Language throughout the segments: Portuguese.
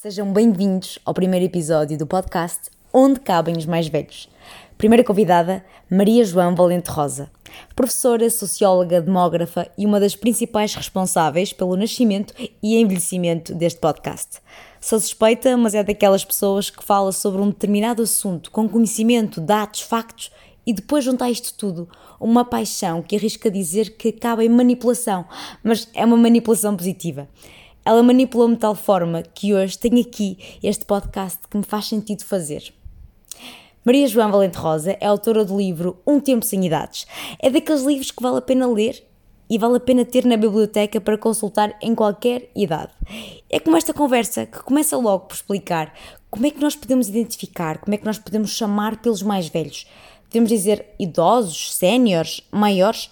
Sejam bem-vindos ao primeiro episódio do podcast Onde Cabem os Mais Velhos. Primeira convidada, Maria João Valente Rosa, professora, socióloga, demógrafa e uma das principais responsáveis pelo nascimento e envelhecimento deste podcast. Sou suspeita, mas é daquelas pessoas que fala sobre um determinado assunto com conhecimento, dados, factos e depois juntar isto tudo, uma paixão que arrisca dizer que acaba em manipulação, mas é uma manipulação positiva. Ela manipulou-me de tal forma que hoje tenho aqui este podcast que me faz sentido fazer. Maria João Valente Rosa é autora do livro Um Tempo Sem Idades. É daqueles livros que vale a pena ler e vale a pena ter na biblioteca para consultar em qualquer idade. É como esta conversa que começa logo por explicar como é que nós podemos identificar, como é que nós podemos chamar pelos mais velhos. Podemos dizer idosos, séniores, maiores.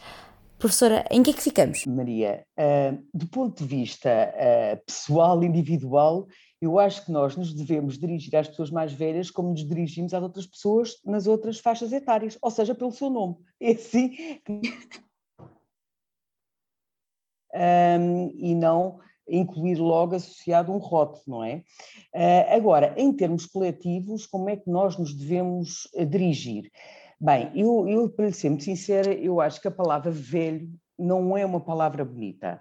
Professora, em que é que ficamos? Maria, uh, do ponto de vista uh, pessoal, individual, eu acho que nós nos devemos dirigir às pessoas mais velhas como nos dirigimos às outras pessoas nas outras faixas etárias, ou seja, pelo seu nome. É assim que... um, e não incluir logo associado um rótulo, não é? Uh, agora, em termos coletivos, como é que nós nos devemos dirigir? Bem, eu, eu, para lhe ser muito sincera, eu acho que a palavra velho não é uma palavra bonita,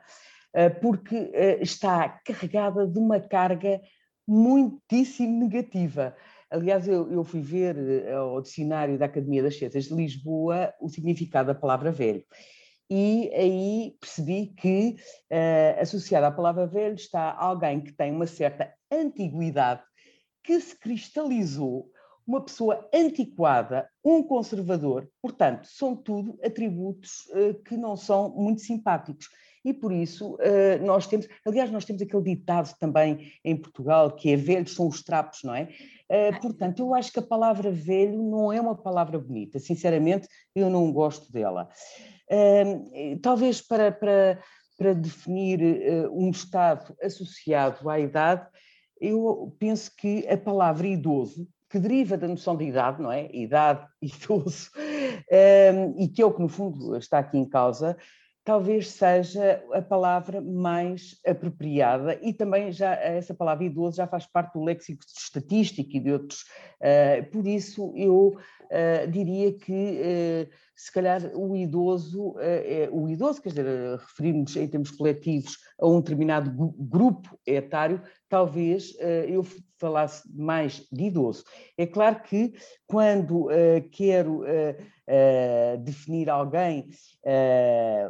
eh, porque eh, está carregada de uma carga muitíssimo negativa. Aliás, eu, eu fui ver eh, ao dicionário da Academia das Ciências de Lisboa o significado da palavra velho. E aí percebi que, uh, associado à palavra velho, está alguém que tem uma certa antiguidade, que se cristalizou uma pessoa antiquada, um conservador, portanto, são tudo atributos uh, que não são muito simpáticos. E por isso uh, nós temos, aliás, nós temos aquele ditado também em Portugal que é velhos são os trapos, não é? Uh, portanto, eu acho que a palavra velho não é uma palavra bonita, sinceramente, eu não gosto dela. talvez para, para, para definir um estado associado à idade, eu penso que a palavra idoso que deriva da noção de idade, não é? Idade, idoso, um, e que é o que no fundo está aqui em causa, talvez seja a palavra mais apropriada e também já essa palavra idoso já faz parte do léxico estatístico e de outros. Uh, por isso eu uh, diria que uh, se calhar o idoso, é, o idoso, quer dizer, referimos em termos coletivos a um determinado grupo etário, talvez eu falasse mais de idoso. É claro que quando quero definir alguém,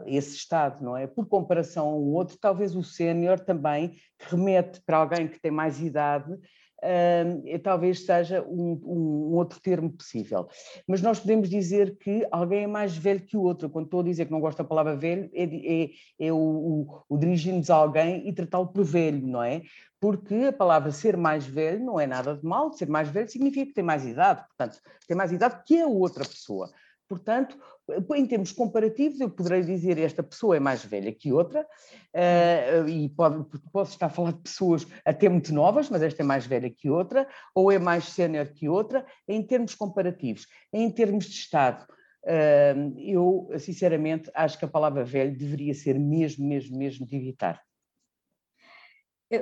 esse estado, não é? Por comparação a um outro, talvez o sénior também, que remete para alguém que tem mais idade, Uh, talvez seja um, um, outro termo possível. Mas nós podemos dizer que alguém é mais velho que o outro. Quando estou a dizer que não gosto da palavra velho, é, é, é o, o, o a alguém e tratá-lo por velho, não é? Porque a palavra ser mais velho não é nada de mal, ser mais velho significa que tem mais idade, portanto, tem mais idade que a outra pessoa. Portanto, em termos comparativos, eu poderei dizer esta pessoa é mais velha que outra, uh, e pode, posso estar a falar de pessoas até muito novas, mas esta é mais velha que outra, ou é mais sénior que outra, em termos comparativos. Em termos de Estado, uh, eu, sinceramente, acho que a palavra velho deveria ser mesmo, mesmo, mesmo de evitar.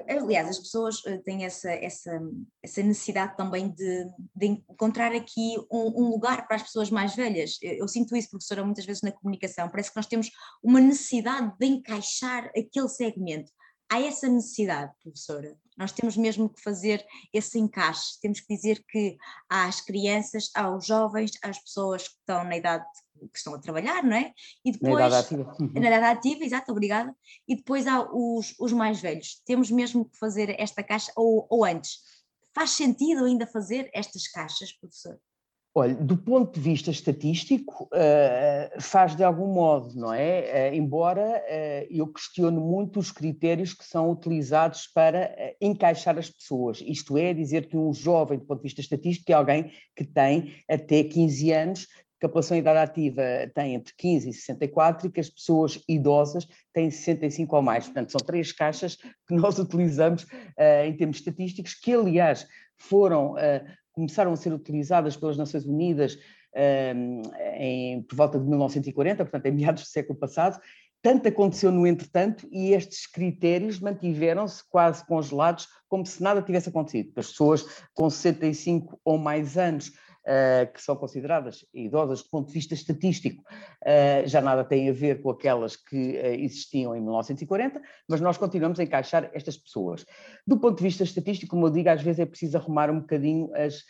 Aliás, as pessoas eh, têm essa, essa, essa necessidade também de, de encontrar aqui um, um, lugar para as pessoas mais velhas. Eu, eu, sinto isso, professora, muitas vezes na comunicação. Parece que nós temos uma necessidade de encaixar aquele segmento. Há essa necessidade, professora. Nós temos mesmo que fazer esse encaixe. Temos que dizer que às crianças, aos jovens, às pessoas que estão na idade que estão a trabalhar, não é? E depois, na idade ativa. Uhum. Na idade ativa, exato, obrigada. E depois há os, os mais velhos. Temos mesmo que fazer esta caixa, ou, ou antes. Faz sentido ainda fazer estas caixas, professor? Olha, do ponto de vista estatístico, uh, faz de algum modo, não é? Uh, embora uh, eu questione muito os critérios que são utilizados para encaixar as pessoas. Isto é, dizer que um jovem, do ponto de vista estatístico, é alguém que tem até 15 anos, que a população em idade ativa tem entre 15 e 64 e que as pessoas idosas têm 65 ou mais. Portanto, são três caixas que nós utilizamos uh, em termos estatísticos, que aliás foram, uh, começaram a ser utilizadas pelas Nações Unidas uh, em, por volta de 1940, portanto, em meados do século passado, tanto aconteceu no entretanto e estes critérios mantiveram-se quase congelados, como se nada tivesse acontecido. As pessoas com 65 ou mais anos que são consideradas idosas do ponto de vista estatístico, uh, já nada tem a ver com aquelas que uh, existiam em 1940, mas nós continuamos a encaixar estas pessoas. Do ponto de vista estatístico, como eu digo, às vezes é preciso arrumar um bocadinho as,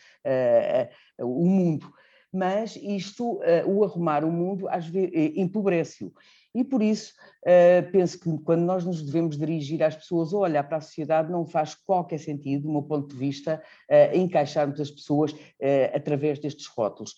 o mundo mas isto, o arrumar o mundo, às vezes, empobrece-o. E por isso, uh, penso que quando nós nos devemos dirigir às pessoas ou olhar para a sociedade, não faz qualquer sentido, do meu ponto de vista, uh, encaixarmos as pessoas uh, através destes rótulos.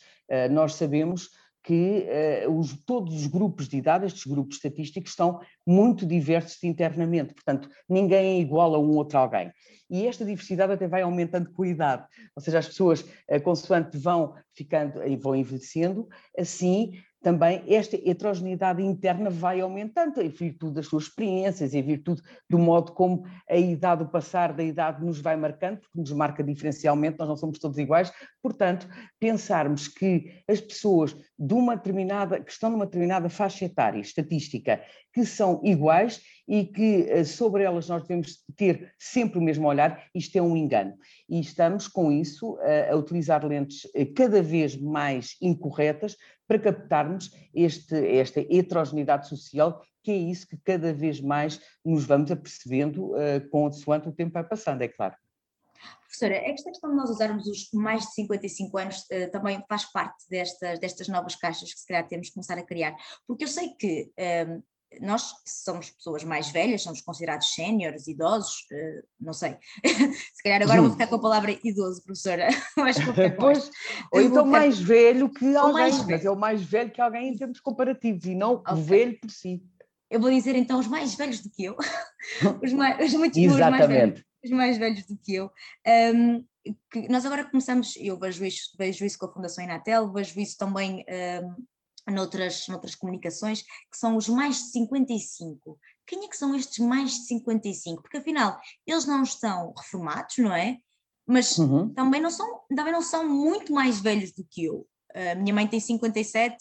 nós sabemos que os, todos os grupos de idade, estes grupos estatísticos, estão muito diversos internamente, portanto, ninguém é igual a um outro alguém. E esta diversidade até vai aumentando com a idade, ou seja, as pessoas, consoante vão ficando e vão envelhecendo, assim também esta heterogeneidade interna vai aumentando em virtude das suas experiências, em virtude do modo como a idade, o passar da idade nos vai marcando, porque nos marca diferencialmente, nós não somos todos iguais, portanto, pensarmos que as pessoas de uma determinada, que estão numa determinada faixa etária estatística, que são iguais e que eh, sobre elas nós devemos ter sempre o mesmo olhar, isto é um engano. E estamos com isso a, utilizar lentes eh, cada vez mais incorretas para captarmos este, esta heterogeneidade social, que é isso que cada vez mais nos vamos apercebendo uh, com o tempo vai passando, é claro. Professora, esta questão de nós usarmos os mais de 55 anos uh, também faz parte destas, destas novas caixas que se calhar temos que começar a criar, porque eu sei que um, nós somos pessoas mais velhas, somos considerados séniores, idosos, uh, não sei. Se calhar agora vou ficar com a palavra idoso, professora. Mas pois, ou então mais velho que alguém, velho. mas é o mais velho que alguém em termos comparativos e não okay. o velho por si. Eu vou dizer então os mais velhos do que eu, os, mais, os muito Exatamente. mais velhos, os mais velhos do que eu. Um, que nós agora começamos, eu vejo isso, vejo isso com a Fundação Inatel, vejo isso também um, noutras, noutras comunicações, que são os mais de 55. Quem é que são estes mais de 55? Porque afinal, eles não estão reformados, não é? Mas uhum. também, não são, também não são muito mais velhos do que eu. A minha mãe tem 57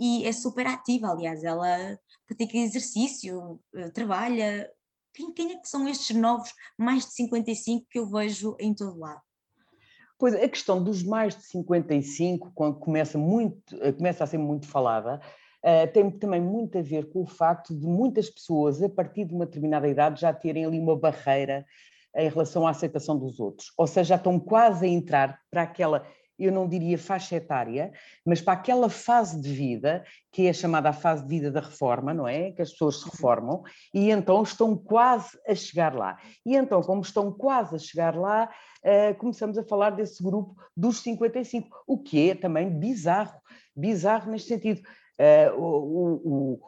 e é super ativa, aliás, ela pratica exercício, eh, trabalha. Quem, quem é que são estes novos mais de 55 que eu vejo em todo lado? Pois a questão dos mais de 55, quando começa, muito, eh, começa a ser muito falada, uh, tem também muito a ver com o facto de muitas pessoas, a partir de uma determinada idade, já terem ali uma barreira em relação à aceitação dos outros. Ou seja, já estão quase a entrar para aquela, eu não diria faixa etária, mas para aquela fase de vida, que é chamada a fase de vida da reforma, não é? Que as pessoas se reformam, e então estão quase a chegar lá. E então, como estão quase a chegar lá, uh, começamos a falar desse grupo dos 55, o que é também bizarro, bizarro neste sentido. Uh, o, o, o,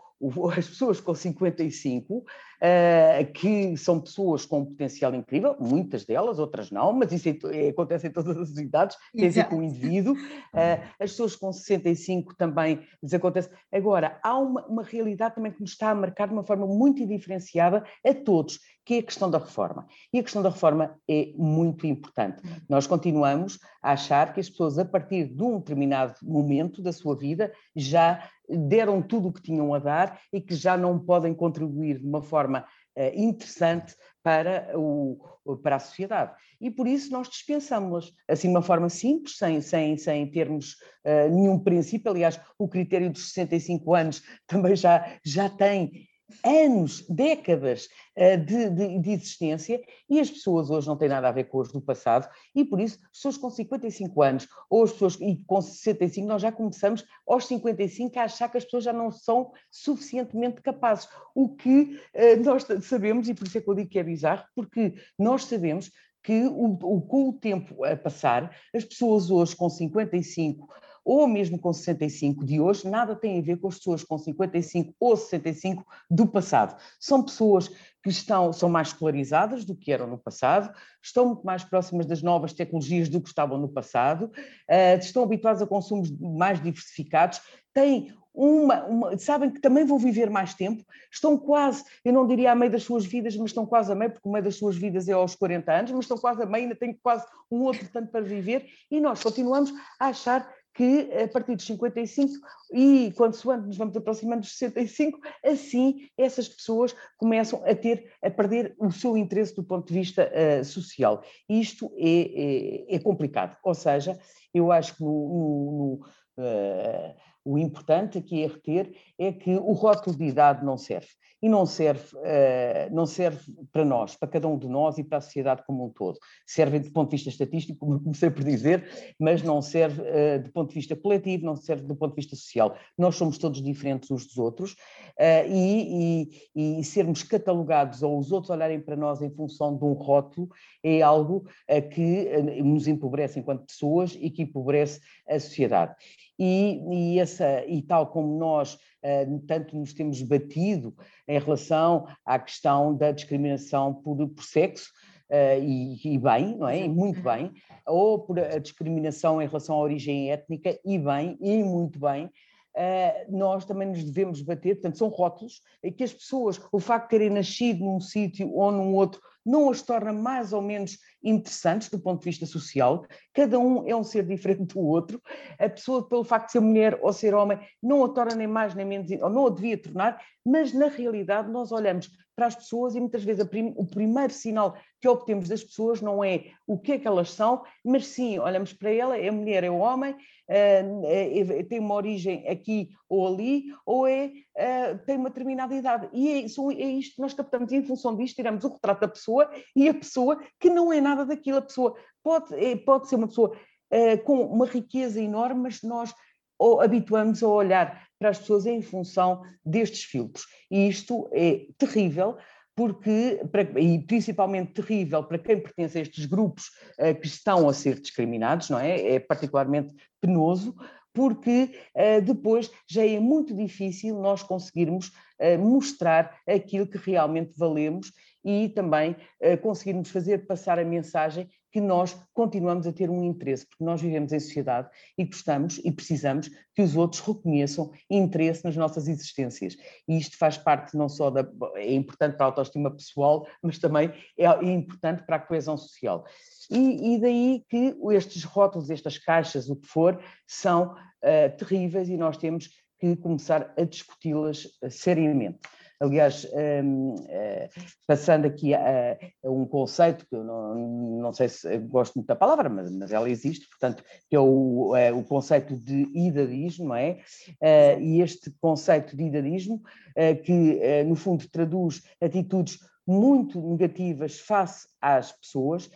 as pessoas com 55 uh, que são pessoas com um potencial incrível, muitas delas, outras não, mas isso é, é, acontece em todas as idades, tem a ver com o indivíduo. Uh, as pessoas com 65 também desacontece. Agora, há uma, uma realidade também que nos está a marcar de uma forma muito diferenciada a todos, que é a questão da reforma. E a questão da reforma é muito importante. Nós continuamos a achar que as pessoas, a partir de um determinado momento da sua vida, já deram tudo o que tinham a dar e que já não podem contribuir de uma forma uh, interessante para, o, para a sociedade. E por isso nós dispensamos-las, assim de uma forma simples, sem, sem, sem termos uh, nenhum princípio. Aliás, o critério dos 65 anos também já, já tem anos, décadas uh, de, de, de, existência e as pessoas hoje não têm nada a ver com as do passado e por isso as pessoas com 55 anos ou as pessoas e com 65 nós já começamos aos 55 a achar que as pessoas já não são suficientemente capazes, o que uh, nós sabemos e por isso é que eu digo que é bizarro, porque nós sabemos que o, o, com o tempo a passar, as pessoas hoje com 55 ou mesmo com 65 de hoje, nada tem a ver com as pessoas com 55 ou 65 do passado. São pessoas que estão, são mais escolarizadas do que eram no passado, estão muito mais próximas das novas tecnologias do que estavam no passado, uh, estão habituadas a consumos mais diversificados, têm uma, uma, sabem que também vão viver mais tempo, estão quase, eu não diria a meio das suas vidas, mas estão quase a meio, porque o meio das suas vidas é aos 40 anos, mas estão quase a meio, ainda têm quase um outro tanto para viver, e nós continuamos a achar que a partir dos 55 e quando nos vamos aproximando dos 65, assim essas pessoas começam a ter, a perder o seu interesse do ponto de vista uh, social. Isto é, é, é, complicado, ou seja, eu acho que no, no, no uh, o importante aqui a reter é que o rótulo de idade não serve. E não serve, uh, não serve para nós, para cada um de nós e para a sociedade como um todo. Serve do ponto de vista estatístico, como comecei por dizer, mas não serve uh, do ponto de vista coletivo, não serve do ponto de vista social. Nós somos todos diferentes uns dos outros uh, e, e, e, sermos catalogados ou os outros olharem para nós em função de um rótulo é algo que nos empobrece enquanto pessoas e que empobrece a sociedade e, e, essa, e tal como nós uh, tanto nos temos batido em relação à questão da discriminação por, por sexo, uh, e, e, bem, não é? E muito bem, ou por a discriminação em relação à origem étnica, e bem, e muito bem, Uh, nós também nos devemos bater, portanto, são rótulos, que as pessoas, o facto de terem nascido num sítio ou num outro, não as torna mais ou menos interessantes do ponto de vista social. Cada um é um ser diferente do outro. A pessoa, pelo facto de ser mulher ou ser homem, não a torna nem mais nem menos, ou não a devia tornar, mas na realidade nós olhamos para as pessoas e muitas vezes prim, o primeiro sinal que obtemos das pessoas não é o que é que elas são, mas sim, olhamos para ela, é mulher, é homem, uh, é, tem uma origem aqui ou ali, ou é, uh, tem uma determinada idade. E é, são, é isto que nós captamos, e em função disto tiramos o retrato da pessoa e a pessoa que não é nada daquilo. A pessoa pode, é, pode ser uma pessoa uh, com uma riqueza enorme, mas nós ou habituamos a olhar para as pessoas em função destes filtros. E isto é terrível, porque, e principalmente terrível para quem pertence a estes grupos uh, que estão a ser discriminados, não é? É particularmente penoso, porque uh, depois já é muito difícil nós conseguirmos uh, mostrar aquilo que realmente valemos e também conseguirmos fazer passar a mensagem que nós continuamos a ter um interesse, porque nós vivemos em sociedade e gostamos e precisamos que os outros reconheçam interesse nas nossas existências. E isto faz parte não só da. é importante para a autoestima pessoal, mas também é, importante para a coesão social. E, e, daí que estes rótulos, estas caixas, o que for, são uh, terríveis e nós temos que começar a discuti-las uh, seriamente. Aliás, um, uh, eh, passando aqui a, a, um conceito que eu não, não sei se gosto muito da palavra, mas, mas ela existe, portanto, que é o, é o conceito de idadismo, é? Uh, e este conceito de idadismo, uh, que no fundo traduz atitudes muito negativas face às pessoas,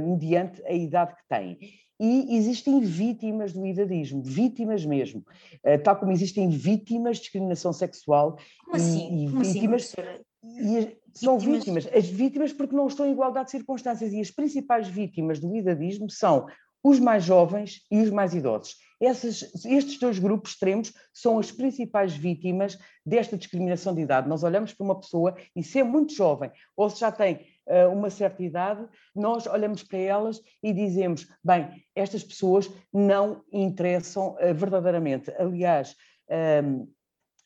mediante a idade que têm e existem vítimas do idadismo, vítimas mesmo, eh, tal como existem vítimas de discriminação sexual como assim? e, como assim, vítimas. Assim, e são vítimas, as vítimas porque não estão em igualdade de circunstâncias, e as principais vítimas do idadismo são os mais jovens e os mais idosos. Essas, estes dois grupos extremos são as principais vítimas desta discriminação de idade. Nós olhamos para uma pessoa e se é muito jovem ou se já tem uma certa idade, nós olhamos para elas e dizemos: bem, estas pessoas não interessam uh, verdadeiramente. Aliás, ehm,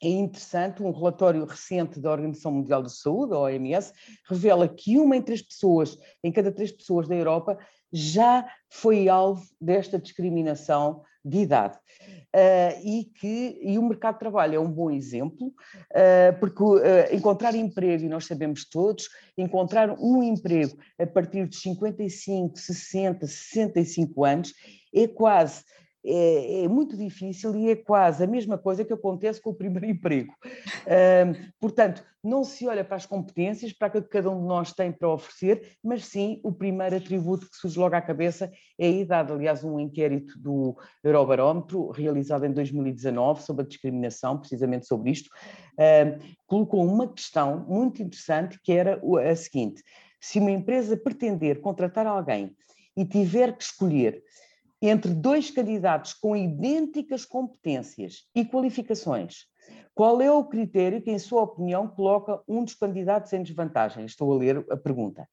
é interessante, um relatório recente da Organização Mundial de Saúde, a OMS, revela que uma em três pessoas, em cada três pessoas da Europa, já foi alvo desta discriminação de idade. Uh, e que e o mercado de trabalho é um bom exemplo, uh, porque uh, encontrar emprego, e nós sabemos todos, encontrar um emprego a partir de 55, 60, 65 anos é quase é, é, muito difícil e é quase a mesma coisa que acontece com o primeiro emprego. Um, portanto, não se olha para as competências, para aquilo que cada um de nós tem para oferecer, mas sim o primeiro atributo que surge logo à cabeça é a idade. Aliás, um inquérito do Eurobarómetro, realizado em 2019, sobre a discriminação, precisamente sobre isto, um, colocou uma questão muito interessante que era a seguinte: se uma empresa pretender contratar alguém e tiver que escolher entre dois candidatos com idênticas competências e qualificações, qual é o critério que, em sua opinião, coloca um dos candidatos em desvantagem? Estou a ler a pergunta.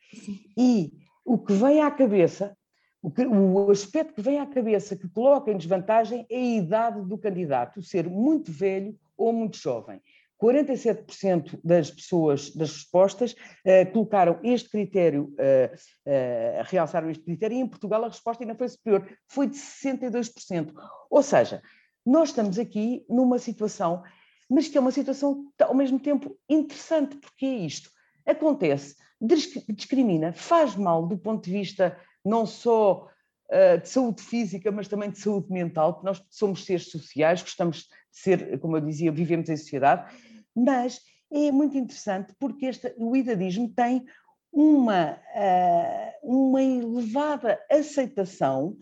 E o que vem à cabeça, o, que, o aspecto que vem à cabeça que coloca em desvantagem é a idade do candidato, ser muito velho ou muito jovem. 47% das pessoas, das respostas, uh, colocaram este critério, uh, uh, realçaram este critério, e em Portugal a resposta ainda foi superior, foi de 62%. Ou seja, nós estamos aqui numa situação, mas que é uma situação ao mesmo tempo interessante, porque é isto. Acontece, discrimina, faz mal do ponto de vista não só de saúde física, mas também de saúde mental, porque nós somos seres sociais, gostamos ser, como eu dizia, vivemos em sociedade, mas é muito interessante porque este, o idadismo tem uma, uma elevada aceitação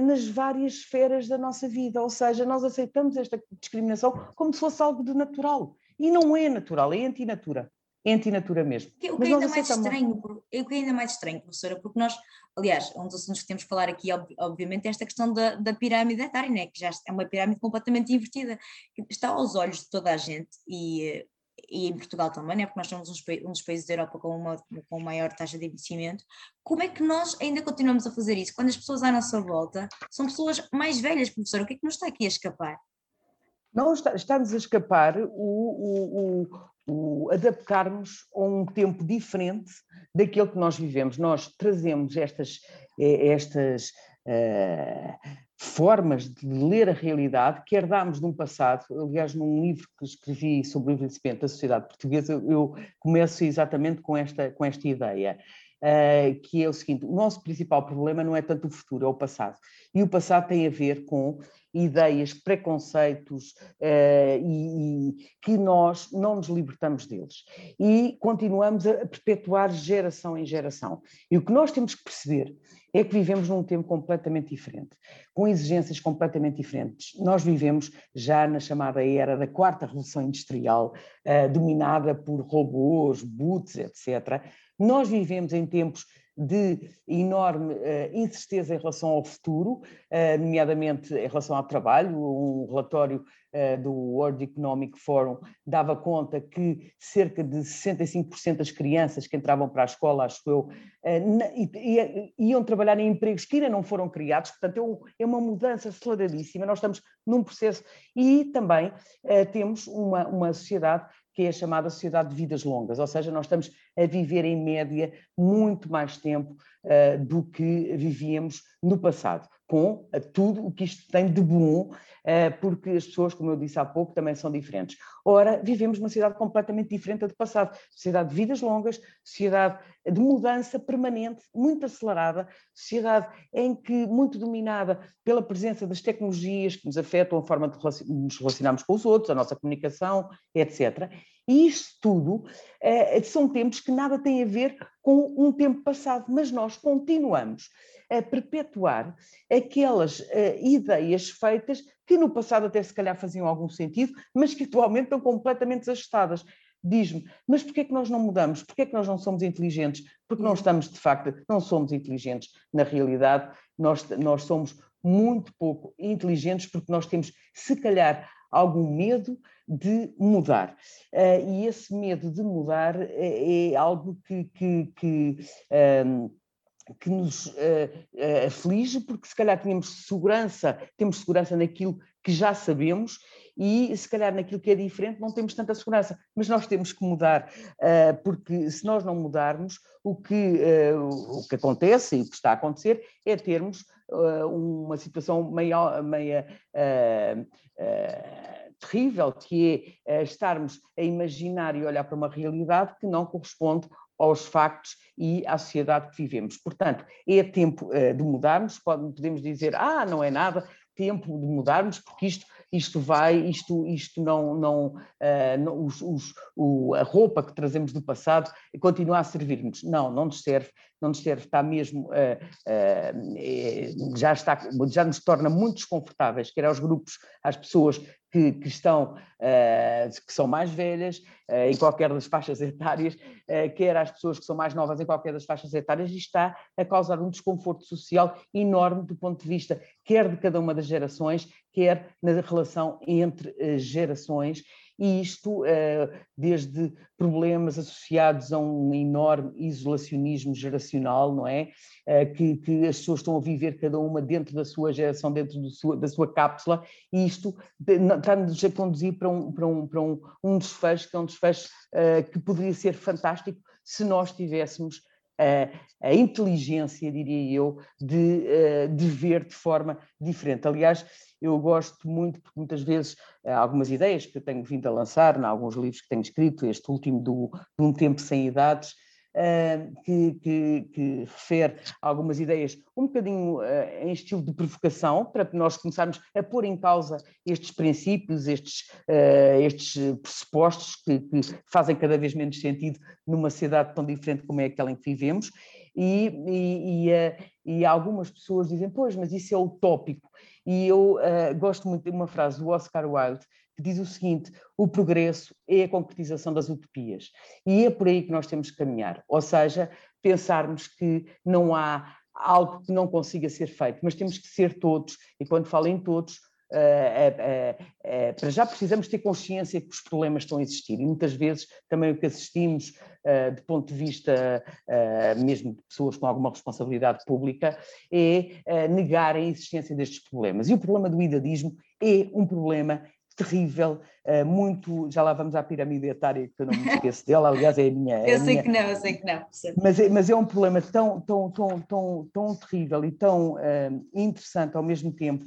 nas várias esferas da nossa vida, ou seja, nós aceitamos esta discriminação como se fosse algo de natural. E não é natural, é antinatura é antinatura mesmo. O que, é ainda mais estranho, o que é ainda mais estranho, professora, porque nós, aliás, um dos assuntos que temos que falar aqui, obviamente, é esta questão da, da pirâmide etária, né? que já é uma pirâmide completamente invertida, está aos olhos de toda a gente e, e em Portugal também, né? porque nós somos um dos países da Europa com, uma, com maior taxa de envelhecimento, como é que nós ainda continuamos a fazer isso? Quando as pessoas à nossa volta são pessoas mais velhas, professora, o que é que nos está aqui a escapar? Não está, está-nos a escapar o, o, o adaptarmos a um tempo diferente daquele que nós vivemos. Nós trazemos estas, eh, estas uh, formas de ler a realidade que herdámos de um passado. Aliás, num livro que escrevi sobre o envelhecimento da sociedade portuguesa, eu começo exatamente com esta, com esta ideia. Uh, que é o seguinte: o nosso principal problema não é tanto o futuro, é o passado. E o passado tem a ver com ideias, preconceitos uh, e, e, que nós não nos libertamos deles. E continuamos a perpetuar geração em geração. E o que nós temos que perceber é que vivemos num tempo completamente diferente, com exigências completamente diferentes. Nós vivemos já na chamada era da quarta revolução industrial, uh, dominada por robôs, boots, etc. Nós vivemos em tempos de enorme uh, incerteza em relação ao futuro, uh, nomeadamente em relação ao trabalho. Um relatório uh, do World Economic Forum dava conta que cerca de 65% das crianças que entravam para a escola, acho eu, iam trabalhar em empregos que ainda não foram criados, portanto é, é uma mudança aceleradíssima. Nós estamos num processo e também temos uma, uma sociedade que é a chamada sociedade de vidas longas, ou seja, nós estamos a viver em média muito mais tempo uh, do que vivíamos no passado, com uh, tudo o que isto tem de bom, uh, porque as pessoas, como eu disse há pouco, também são diferentes. Ora, vivemos uma sociedade completamente diferente do passado, sociedade de vidas longas, sociedade de mudança permanente, muito acelerada, sociedade em que muito dominada pela presença das tecnologias que nos afetam a forma de nos relacionarmos com os outros, a nossa comunicação, etc. E isto tudo eh, são tempos que nada têm a ver com um tempo passado, mas nós continuamos a perpetuar aquelas uh, ideias feitas que no passado até se calhar faziam algum sentido, mas que atualmente estão completamente desajustadas. Diz-me, mas porquê é que nós não mudamos? Porquê é que nós não somos inteligentes? Porque não estamos, de facto, não somos inteligentes. Na realidade, nós, nós somos muito pouco inteligentes porque nós temos, se calhar, algum medo de mudar. Uh, e esse medo de mudar é, é algo que, que, que, um, que nos uh, uh, aflige, porque se calhar tínhamos segurança, temos segurança naquilo que já sabemos e se calhar naquilo que é diferente não temos tanta segurança, mas nós temos que mudar, porque se nós não mudarmos, o que, o que acontece e o que está a acontecer é termos uma situação meia, meia terrível, que é estarmos a imaginar e olhar para uma realidade que não corresponde aos factos e à sociedade que vivemos. Portanto, é tempo de mudarmos, podemos dizer, ah, não é nada, tempo de mudarmos, porque isto, isto vai, isto, isto não, não, uh, não os, os, o, a roupa que trazemos do passado continua a servir-nos. Não, não nos serve, não nos serve, está mesmo, uh, uh, já, está, já nos torna muito desconfortáveis, quer aos grupos, às pessoas que, que estão, uh, que são mais velhas, uh, em qualquer das faixas etárias, uh, quer às pessoas que são mais novas em qualquer das faixas etárias, e está a causar um desconforto social enorme do ponto de vista quer de cada uma das gerações, quer na relação entre gerações, e isto desde problemas associados a um enorme isolacionismo geracional, não é? Que, que as pessoas estão a viver cada uma dentro da sua geração, dentro sua, da sua cápsula, e isto está-nos a conduzir para um, para um, para um, um desfecho, que é um desfecho que poderia ser fantástico se nós tivéssemos a, inteligência, diria eu, de, eh, de ver de forma diferente. Aliás, eu gosto muito, porque muitas vezes eh, algumas ideias que eu tenho vindo a lançar, em alguns livros que tenho escrito, este último do, de Um Tempo Sem Idades, que, que, que, refere algumas ideias um bocadinho uh, em estilo de provocação, para nós começarmos a pôr em causa estes princípios, estes, uh, estes pressupostos que, que, fazem cada vez menos sentido numa sociedade tão diferente como é aquela em que vivemos. E, e, e, uh, e algumas pessoas dizem, pois, mas isso é utópico. E eu gosto muito de uma frase do Oscar Wilde, que diz o seguinte: o progresso é a concretização das utopias. E é por aí que nós temos que caminhar. Ou seja, pensarmos que não há algo que não consiga ser feito, mas temos que ser todos, e quando falo em todos, Uh, uh, uh, para já precisamos ter consciência que os problemas estão a existir e muitas vezes também o que assistimos do ponto de vista mesmo de pessoas com alguma responsabilidade pública é negarem a existência destes problemas. E o problema do idadismo é um problema terrível, uh, muito. Já lá vamos à pirâmide etária, que eu não me esqueço dela, aliás, é a minha. É eu sei minha, que não, eu sei que não. Mas é, mas é um problema tão, tão, tão, tão, tão terrível e tão uh, interessante ao mesmo tempo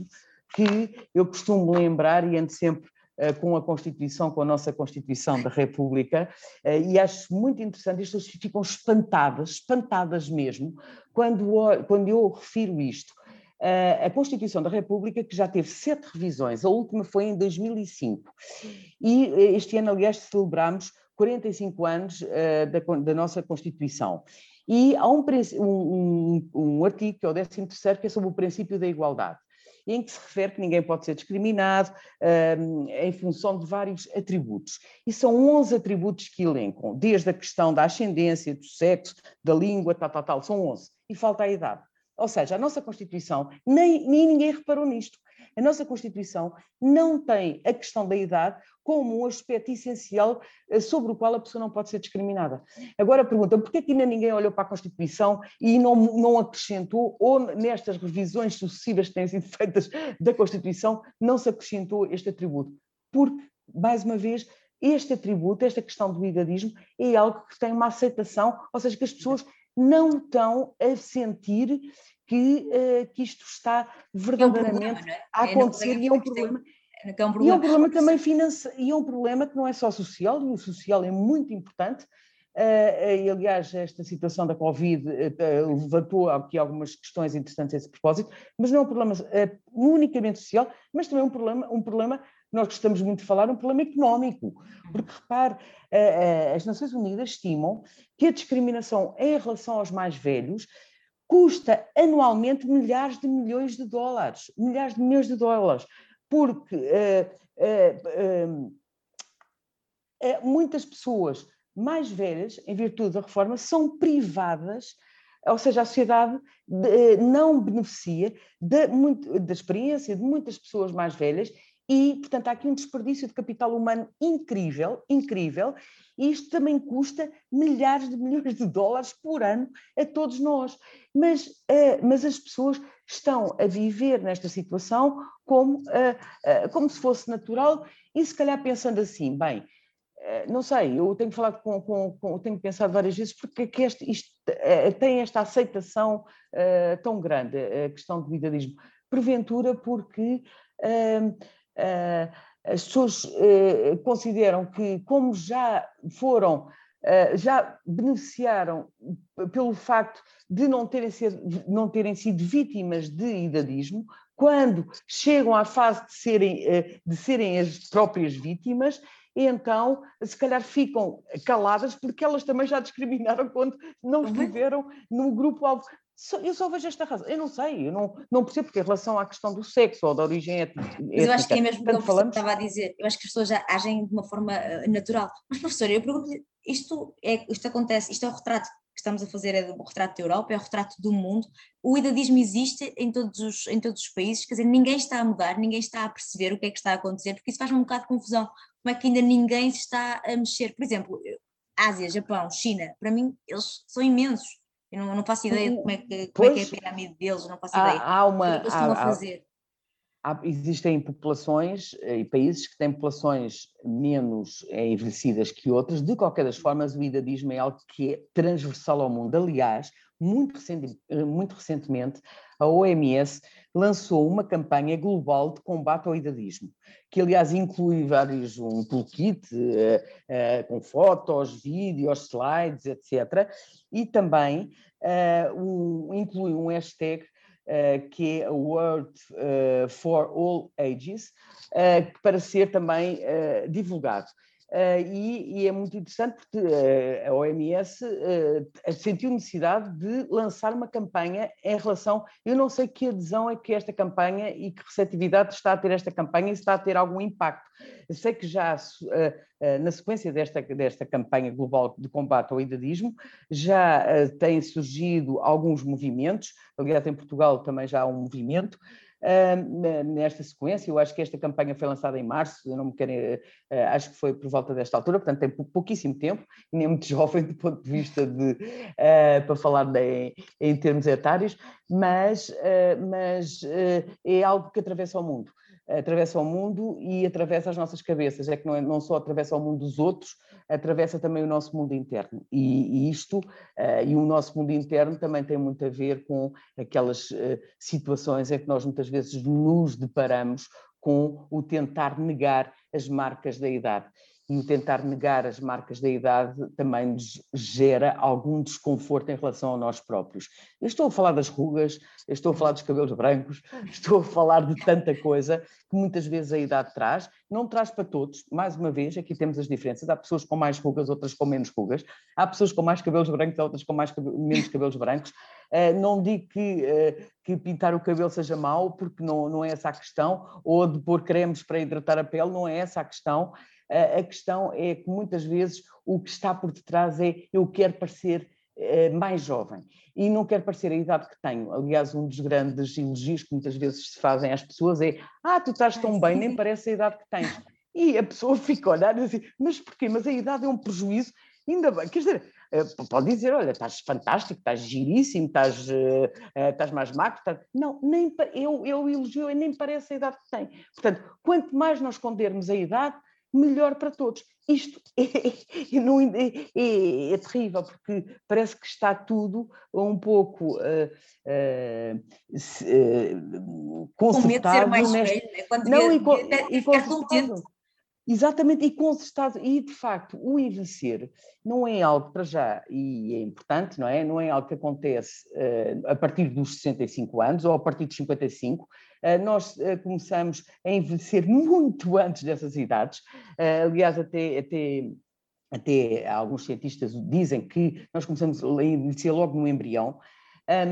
que eu costumo lembrar e ando sempre uh, com a Constituição, com a nossa Constituição da República, e acho muito interessante, as pessoas ficam espantadas, espantadas mesmo, quando, quando eu refiro isto a Constituição da República, que já teve sete revisões, a última foi em 2005. E eh, este ano, aliás, celebramos 45 anos uh, da, da, nossa Constituição. E há um, um, um artigo, que é o 13 que é sobre o princípio da igualdade, em que se refere que ninguém pode ser discriminado uh, em função de vários atributos. E são 11 atributos que elencam, desde a questão da ascendência, do sexo, da língua, tal, tal, tal, são 11. E falta a idade. Ou seja, a nossa Constituição, nem, nem ninguém reparou nisto. A nossa Constituição não tem a questão da idade como um aspecto essencial eh, sobre o qual a pessoa não pode ser discriminada. Agora perguntam, por que ainda ninguém olhou para a Constituição e não, não acrescentou, ou nestas revisões sucessivas que têm sido feitas da Constituição, não se acrescentou este atributo? Porque, mais uma vez, este atributo, esta questão do idadismo, é algo que tem uma aceitação, ou seja, que as pessoas não estão a sentir que, uh, que isto está verdadeiramente é um problema, é? a acontecer e é um problema. É um problema. E é um problema também financeiro, e é um problema que não é só social, e o social é muito importante. Uh, e, aliás, esta situação da Covid uh, levantou aqui algumas questões interessantes a esse propósito, mas não é um problema unicamente social, mas também um problema, um problema nós gostamos muito de falar, um problema económico. Porque, repare, as Nações Unidas estimam que a discriminação em relação aos mais velhos custa anualmente milhares de milhões de dólares, milhares de milhões de dólares, porque uh, uh, uh, muitas pessoas mais velhas, em virtude da reforma, são privadas, ou seja, a sociedade não beneficia da experiência de muitas pessoas mais velhas e, portanto, há aqui um desperdício de capital humano incrível, incrível, e isto também custa milhares de milhões de dólares por ano a todos nós. Mas, uh, mas as pessoas estão a viver nesta situação como, uh, uh, como se fosse natural e se calhar pensando assim, bem, não sei, eu tenho falado com, com, com tenho pensado várias vezes porque é que este, isto tem esta aceitação tão grande, a questão do idadismo. Porventura porque uh, as pessoas uh, consideram que, como já foram, uh, já beneficiaram pelo facto de não terem, ser, não terem sido vítimas de idadismo, quando chegam à fase de serem, de serem as próprias vítimas, então se calhar ficam caladas porque elas também já discriminaram quando não estiveram no grupo alvo. Eu só vejo esta razão. Eu não sei, eu não, não percebo, porque em relação à questão do sexo ou da origem étnica. Mas eu acho que é mesmo como falamos... estava a dizer, eu acho que as pessoas já agem de uma forma eh, natural. Mas, professor, eu pergunto-lhe, isto, é, isto acontece, isto é o retrato que estamos a fazer, é o retrato da Europa, é o retrato do mundo. O idadismo existe em todos, os, em todos os países, quer dizer, ninguém está a mudar, ninguém está a perceber o que é que está a acontecer, porque isso faz um bocado de confusão como é que ainda ninguém se está a mexer. Por exemplo, Ásia, Japão, China, para mim eles são imensos. Eu não, não faço ideia de como é que, como é, que é a pirâmide deles, não faço há, ideia. Há uma, o que a fazer. Há, existem populações eh, e países que têm populações menos eh, envelhecidas que outras. De qualquer das formas, o idadismo é algo que é transversal ao mundo. Aliás, muito, recente, eh, muito recentemente, a OMS lançou uma campanha global de combate ao idadismo, que aliás inclui vários, um toolkit uh, uh, com fotos, vídeos, slides, etc. E também uh, um, inclui um hashtag que é World for All Ages, para ser também divulgado. Uh, e, e, é muito interessante porque uh, a OMS uh, sentiu necessidade de lançar uma campanha em relação. Eu não sei que adesão é que esta campanha e que receptividade está a ter esta campanha e se está a ter algum impacto. Eu sei que já na sequência desta, desta campanha global de combate ao idadismo já têm surgido alguns movimentos, aliás, em Portugal também já há um movimento nesta sequência. Eu acho que esta campanha foi lançada em março, eu não me quero, uh, acho que foi por volta desta altura, portanto tem pouquíssimo tempo, nem muito jovem do ponto de vista de, para falar de, em, termos etários, mas, mas é algo que atravessa o mundo atravessa o mundo e atravessa as nossas cabeças. É que não, é, não só atravessa o mundo dos outros, atravessa também o nosso mundo interno. E, e isto, uh, e o nosso mundo interno também tem muito a ver com aquelas uh, situações em que nós muitas vezes nos deparamos com o tentar negar as marcas da idade e o tentar negar as marcas da idade também nos gera algum desconforto em relação a nós próprios. Eu estou a falar das rugas, estou a falar dos cabelos brancos, estou a falar de tanta coisa que muitas vezes a idade traz, não traz para todos, mais uma vez, aqui temos as diferenças, há pessoas com mais rugas, outras com menos rugas, há pessoas com mais cabelos brancos, outras com mais, menos cabelos brancos, Uh, não digo que, uh, que, pintar o cabelo seja mau, porque não, não é essa a questão, ou de pôr cremes para hidratar a pele, não é essa a questão a questão é que muitas vezes o que está por detrás é eu quero parecer eh, mais jovem e não quero parecer a idade que tenho. Aliás, um dos grandes elogios que muitas vezes se fazem às pessoas é ah, tu estás tão bem, nem parece a idade que tens. E a pessoa fica a olhar e diz, mas porquê? Mas a idade é um prejuízo, ainda bem, quer dizer, eh, pode dizer, olha, estás fantástico, estás giríssimo, estás, uh, estás mais magro, estás... não, nem, eu, eu elogio e nem parece a idade que tem. Portanto, quanto mais nós escondermos a idade, melhor para todos. Isto é, é, é, é, terrível, porque parece que está tudo um pouco uh, uh, uh, consertado. Com medo de ser mais neste... né? quando não, e, e, contente. Exatamente, e consertado. E, de facto, o envelhecer não é algo, para já, e é importante, não é? Não é algo que acontece a partir dos 65 anos ou a partir dos 55, eh, nós eh, começamos a envelhecer muito antes dessas idades, eh, aliás, até, até até alguns cientistas dizem que nós começamos a envelhecer logo no embrião,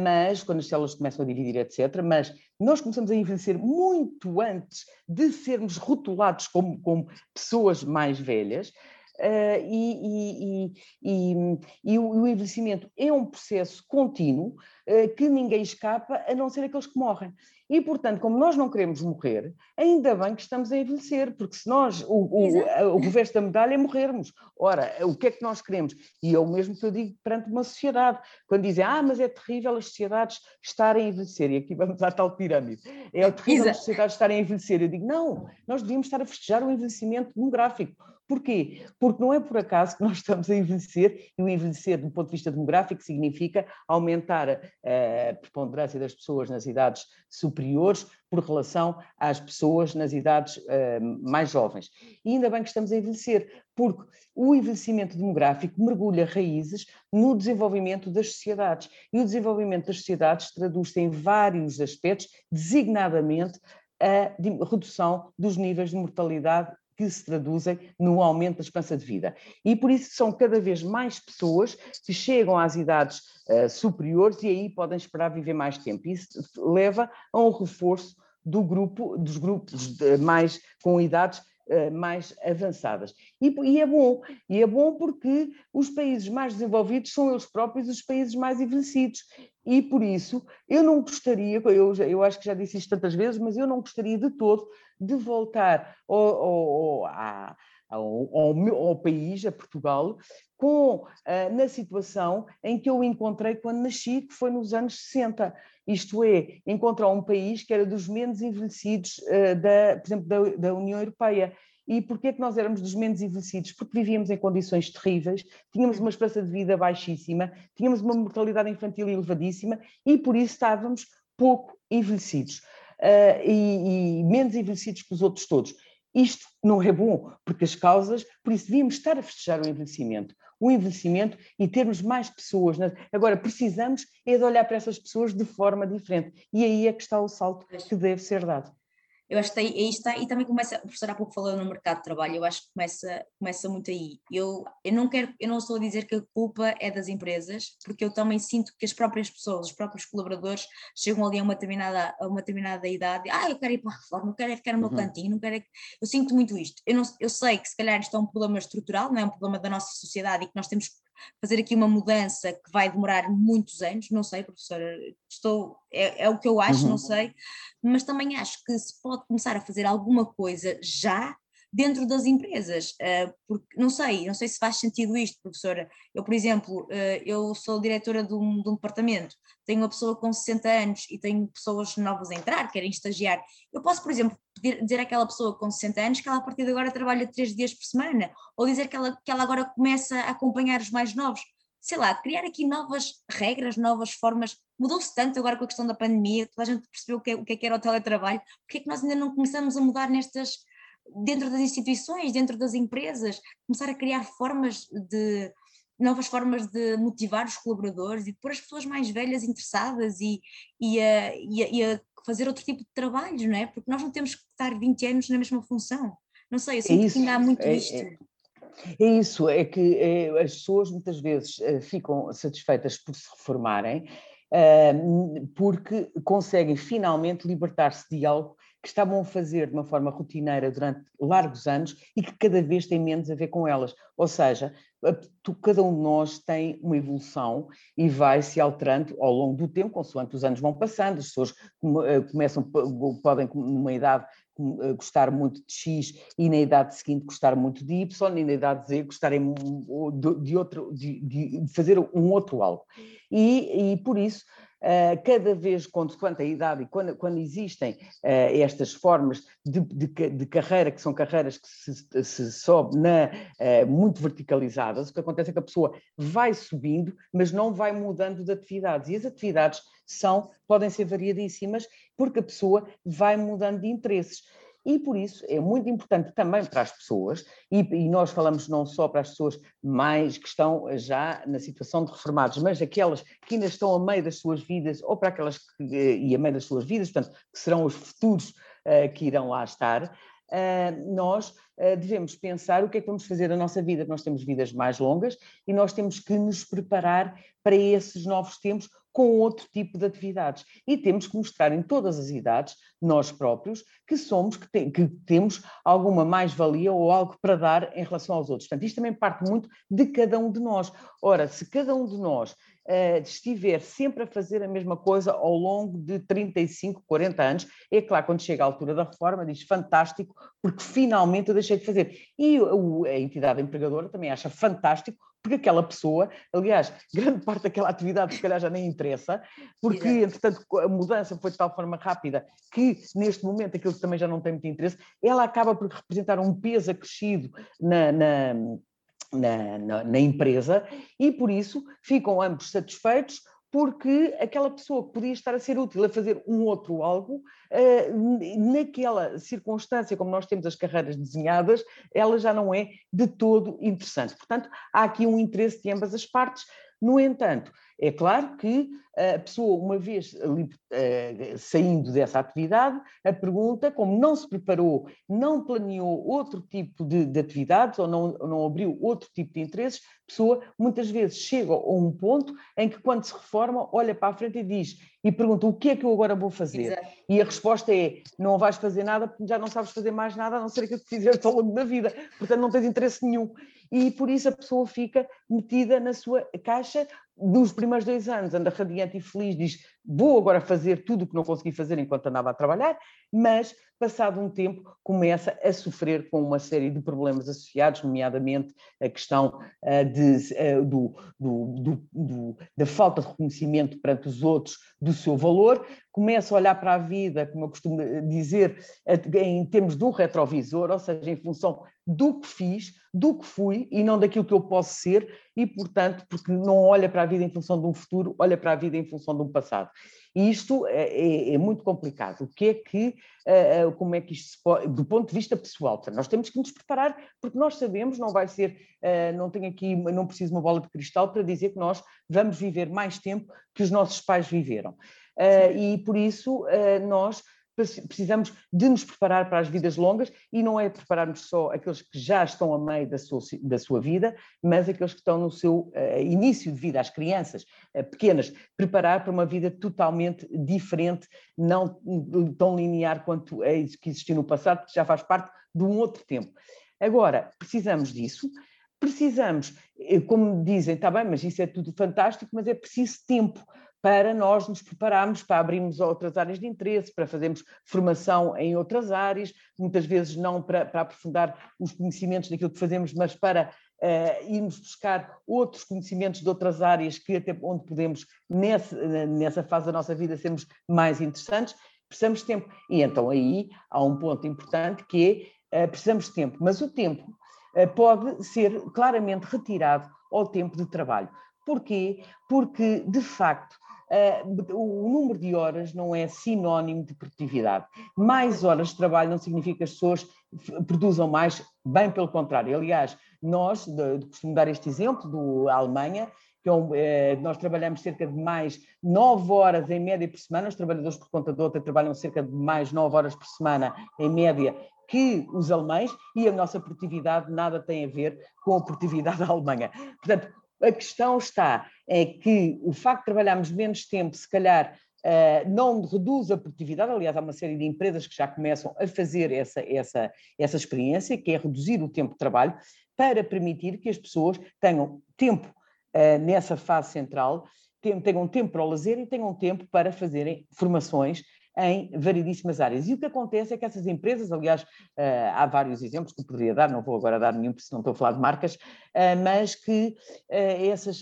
mas quando as células começam a dividir, etc. Mas nós começamos a envelhecer muito antes de sermos rotulados como, como pessoas mais velhas. Uh, e, e, e, e, o, envelhecimento é um processo contínuo uh, que ninguém escapa, a não ser aqueles que morrem. E, portanto, como nós não queremos morrer, ainda bem que estamos a envelhecer, porque se nós, o, o, o reverso da medalha é morrermos. Ora, o que é que nós queremos? E é o mesmo que eu digo perante uma sociedade. Quando dizem, ah, mas é terrível as sociedades estarem a envelhecer, e aqui vamos à tal pirâmide, é terrível Exato. as sociedades estarem a envelhecer. Eu digo, não, nós devíamos estar a festejar o envelhecimento demográfico. Porquê? Porque não é por acaso que nós estamos a envelhecer, e o envelhecer, do ponto de vista demográfico, significa aumentar a preponderância das pessoas nas idades superiores por relação às pessoas nas idades uh, mais jovens. E ainda bem que estamos a envelhecer, porque o envelhecimento demográfico mergulha raízes no desenvolvimento das sociedades. E o desenvolvimento das sociedades traduz-se em vários aspectos, designadamente a redução dos níveis de mortalidade que se traduzem no aumento da esperança de vida. E por isso são cada vez mais pessoas que chegam às idades uh, superiores e aí podem esperar viver mais tempo. Isso leva a um reforço do grupo, dos grupos mais com idades eh, mais avançadas. E, e, é bom, e é bom porque os países mais desenvolvidos são eles próprios os países mais envelhecidos. E por isso eu não gostaria, eu, eu acho que já disse isto tantas vezes, mas eu não gostaria de todo de voltar ao, ao, ao, ao, ao país, a Portugal, com, uh, na situação em que eu encontrei quando nasci, que foi nos anos 60. Isto é, encontrar um país que era dos menos envelhecidos, uh, da, por exemplo, da, da União Europeia. E porquê é que nós éramos dos menos envelhecidos? Porque vivíamos em condições terríveis, tínhamos uma esperança de vida baixíssima, tínhamos uma mortalidade infantil elevadíssima e por isso estávamos pouco envelhecidos. Uh, e, e menos envelhecidos que os outros todos. Isto não é bom, porque as causas, por isso devíamos estar a festejar o envelhecimento, o envelhecimento e termos mais pessoas. Agora, precisamos é de olhar para essas pessoas de forma diferente. E aí é que está o salto que deve ser dado eu acho que aí está, e também começa, o professor há pouco falou no mercado de trabalho, eu acho que começa, começa muito aí. Eu, eu não quero, eu não estou a dizer que a culpa é das empresas, porque eu também sinto que as próprias pessoas, os próprios colaboradores, chegam ali a uma determinada, a uma determinada idade, ah, eu quero ir para a reforma, eu quero é ficar no meu uhum. cantinho, não quero é... eu sinto muito isto. Eu, não, eu sei que se calhar isto é um problema estrutural, não é um problema da nossa sociedade e que nós temos que fazer aqui uma mudança que vai demorar muitos anos, não sei, professora, estou, é, é o que eu acho, uhum. não sei, mas também acho que se pode começar a fazer alguma coisa já dentro das empresas, uh, porque não sei, não sei se faz sentido isto, professora. Eu, por exemplo, uh, eu sou diretora de um, de um, departamento, tenho uma pessoa com 60 anos e tenho pessoas novas a entrar, querem estagiar. Eu posso, por exemplo, pedir, dizer àquela pessoa com 60 anos que ela a partir de agora trabalha três dias por semana, ou dizer que ela, que ela agora começa a acompanhar os mais novos. Sei lá, criar aqui novas regras, novas formas. Mudou-se tanto agora com a questão da pandemia, toda a gente percebeu o que, é, o que, é que era o teletrabalho, porque é que nós ainda não começamos a mudar nestas, dentro das instituições, dentro das empresas, começar a criar formas de novas formas de motivar os colaboradores e de pôr as pessoas mais velhas interessadas e, e, a, e, a, e a fazer outro tipo de trabalhos, não é? Porque nós não temos que estar 20 anos na mesma função. Não sei, eu é sinto é isso, que ainda há muito é, isto. É, é isso, é que é, as pessoas muitas vezes uh, ficam satisfeitas por se reformarem uh, porque conseguem finalmente libertar-se de algo que estavam a fazer de uma forma rotineira durante largos anos e que cada vez tem menos a ver com elas. Ou seja, cada um de nós tem uma evolução e vai se alterando ao longo do tempo, consoante os anos vão passando, as pessoas eh, começam, podem, numa idade, eh, gostar muito de X e na idade seguinte gostar muito de Y e na idade Z gostarem de, outro, de, de fazer um outro algo. E, e por isso cada vez, quando, quanto à idade e quando, quando existem uh, estas formas de, de, de, carreira, que são carreiras que se, se sobe na, uh, muito verticalizadas, o que acontece é que a pessoa vai subindo, mas não vai mudando de atividades. E as atividades são, podem ser variadíssimas, porque a pessoa vai mudando de interesses. E por isso é muito importante também para as pessoas, e, e, nós falamos não só para as pessoas mais que estão já na situação de reformados, mas aquelas que ainda estão a meio das suas vidas, ou para aquelas que, eh, e a meio das suas vidas, portanto, que serão os futuros uh, que irão lá estar, uh, nós uh, devemos pensar o que é que vamos fazer na nossa vida. Nós temos vidas mais longas e nós temos que nos preparar para esses novos tempos com outro tipo de atividades. E temos que mostrar em todas as idades, nós próprios, que somos, que, que temos alguma mais-valia ou algo para dar em relação aos outros. Portanto, isto também parte muito de cada um de nós. Ora, se cada um de nós uh, estiver sempre a fazer a mesma coisa ao longo de 35, 40 anos, é claro, quando chega a altura da reforma, diz fantástico, porque finalmente eu deixei de fazer. E a entidade empregadora também acha fantástico, porque aquela pessoa, aliás, grande parte daquela atividade se calhar já nem interessa, porque entretanto a mudança foi de tal forma rápida que neste momento aquilo também já não tem muito interesse, ela acaba por representar um peso acrescido na, na na, na, na, empresa e por isso ficam ambos satisfeitos porque aquela pessoa que podia estar a ser útil a fazer um outro algo, uh, naquela circunstância, como nós temos as carreiras desenhadas, ela já não é de todo interessante. Portanto, há aqui um interesse de ambas as partes. No entanto, é claro que a pessoa, uma vez uh, saindo dessa atividade, a pergunta, como não se preparou, não planeou outro tipo de, de atividades ou não, não abriu outro tipo de interesses, a pessoa muitas vezes chega a um ponto em que, quando se reforma, olha para a frente e diz e pergunta o que é que eu agora vou fazer? Exato. E a resposta é: não vais fazer nada porque já não sabes fazer mais nada a não ser que fizeste ao longo da vida, portanto não tens interesse nenhum. E por isso a pessoa fica metida na sua caixa nos primeiros dois anos, anda radiante e feliz, diz vou agora fazer tudo o que não consegui fazer enquanto andava a trabalhar, mas passado um tempo começa a sofrer com uma série de problemas associados, nomeadamente a questão uh, de, uh, do, do, do, da falta de reconhecimento perante os outros do seu valor, começa a olhar para a vida, como eu costumo dizer, em termos de um retrovisor, ou seja, em função do que fiz, do que fui e não daquilo que eu posso ser, e, portanto, porque não olha para a vida em função de um futuro, olha para a vida em função de um passado. E isto é, é, é muito complicado. O que é que, uh, como é que isto se pode, do ponto de vista pessoal, nós temos que nos preparar, porque nós sabemos, não vai ser, uh, não tenho aqui, não preciso uma bola de cristal para dizer que nós vamos viver mais tempo que os nossos pais viveram. Uh, e por isso nós precisamos de nos preparar para as vidas longas e não é prepararmos só aqueles que já estão a meio da sua, da sua vida, mas aqueles que estão no seu uh, início de vida, as crianças uh, pequenas, preparar para uma vida totalmente diferente, não tão linear quanto é isso que existiu no passado, que já faz parte de um outro tempo. Agora, precisamos disso, precisamos, eh, como dizem, está bem, mas isso é tudo fantástico, mas é preciso tempo para nós nos prepararmos para abrirmos outras áreas de interesse, para fazermos formação em outras áreas, muitas vezes não para, para aprofundar os conhecimentos daquilo que fazemos, mas para uh, irmos buscar outros conhecimentos de outras áreas que até onde podemos, nesse, nessa fase da nossa vida, sermos mais interessantes, precisamos de tempo. E então aí há um ponto importante que é, uh, precisamos de tempo, mas o tempo uh, pode ser claramente retirado ao tempo de trabalho. Porquê? Porque, de facto, uh, o número de horas não é sinónimo de produtividade. Mais horas de trabalho não significa que as pessoas produzam mais, bem pelo contrário. Aliás, nós, de, de costumo dar este exemplo da Alemanha, que é um, é, nós trabalhamos cerca de mais 9 horas em média por semana, os trabalhadores por conta de outra trabalham cerca de mais 9 horas por semana em média que os alemães e a nossa produtividade nada tem a ver com a produtividade da Alemanha. Portanto, a questão está é que o facto de trabalharmos menos tempo, se calhar, Uh, não reduz a produtividade, aliás, há uma série de empresas que já começam a fazer essa, essa, essa experiência, que é reduzir o tempo de trabalho, para permitir que as pessoas tenham tempo uh, nessa fase central, tenham tempo para o lazer e tenham tempo para fazerem formações em variedíssimas áreas. E o que acontece é que essas empresas, aliás, uh, há vários exemplos que poderia dar, não vou agora dar nenhum, porque não estou a falar de marcas, uh, mas que uh, essas,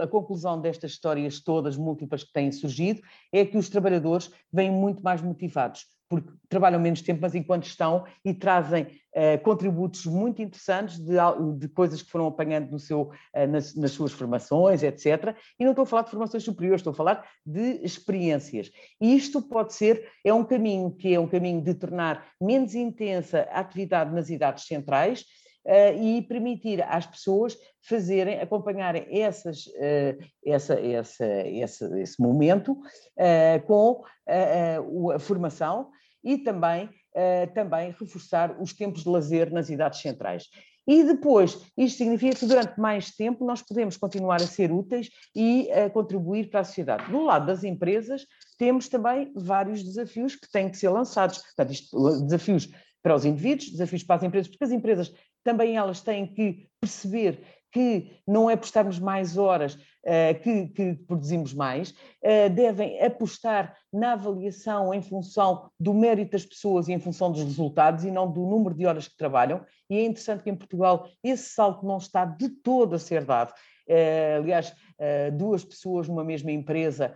a conclusão destas histórias todas múltiplas que têm surgido é que os trabalhadores vêm muito mais motivados porque trabalham menos tempo, mas enquanto estão e trazem uh, contributos muito interessantes de, de, coisas que foram apanhando no seu, uh, nas, nas, suas formações, etc. E não estou a falar de formações superiores, estou a falar de experiências. E isto pode ser, é um caminho que é um caminho de tornar menos intensa a atividade nas idades centrais, e permitir às pessoas fazerem, acompanharem essas, uh, essa, essa, essa, esse momento uh, com a formação e também, também reforçar os tempos de lazer nas idades centrais. E depois, isto significa que durante mais tempo nós podemos continuar a ser úteis e a contribuir para a sociedade. Do lado das empresas, temos também vários desafios que têm que ser lançados. Portanto, isto, desafios para os indivíduos, desafios para as empresas, porque as empresas também elas têm que perceber que não é por estarmos mais horas uh, que, que, produzimos mais, uh, devem apostar na avaliação em função do mérito das pessoas e em função dos resultados e não do número de horas que trabalham. E é interessante que em Portugal esse salto não está de todo a ser dado. Uh, aliás, duas pessoas numa mesma empresa,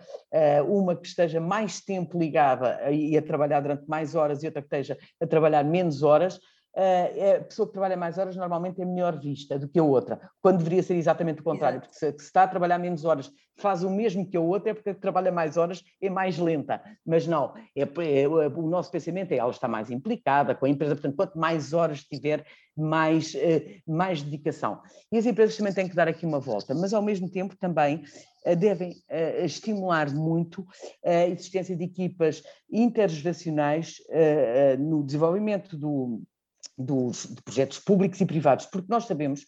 uma que esteja mais tempo ligada e a trabalhar durante mais horas e outra que esteja a trabalhar menos horas, a pessoa que trabalha mais horas normalmente é melhor vista do que a outra, quando deveria ser exatamente o contrário, porque se, se, está a trabalhar menos horas, faz o mesmo que a outra, é porque a que trabalha mais horas é mais lenta. Mas não, é, é, o nosso pensamento é ela está mais implicada com a empresa, portanto, quanto mais horas tiver, mais, eh, mais dedicação. E as empresas também têm que dar aqui uma volta, mas ao mesmo tempo também eh, devem estimular muito a existência de equipas intergeracionais no desenvolvimento do, dos, de projetos públicos e privados, porque nós sabemos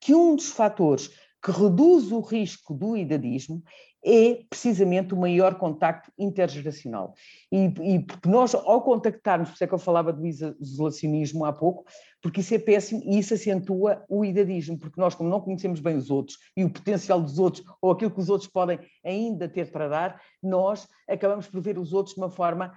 que um dos fatores que reduz o risco do idadismo é precisamente o maior contacto intergeracional. E, e porque nós, ao contactarmos, por isso é que eu falava do isolacionismo há pouco, porque isso é péssimo e isso acentua o idadismo, porque nós, como não conhecemos bem os outros e o potencial dos outros, ou aquilo que os outros podem ainda ter para dar, nós acabamos por ver os outros de uma forma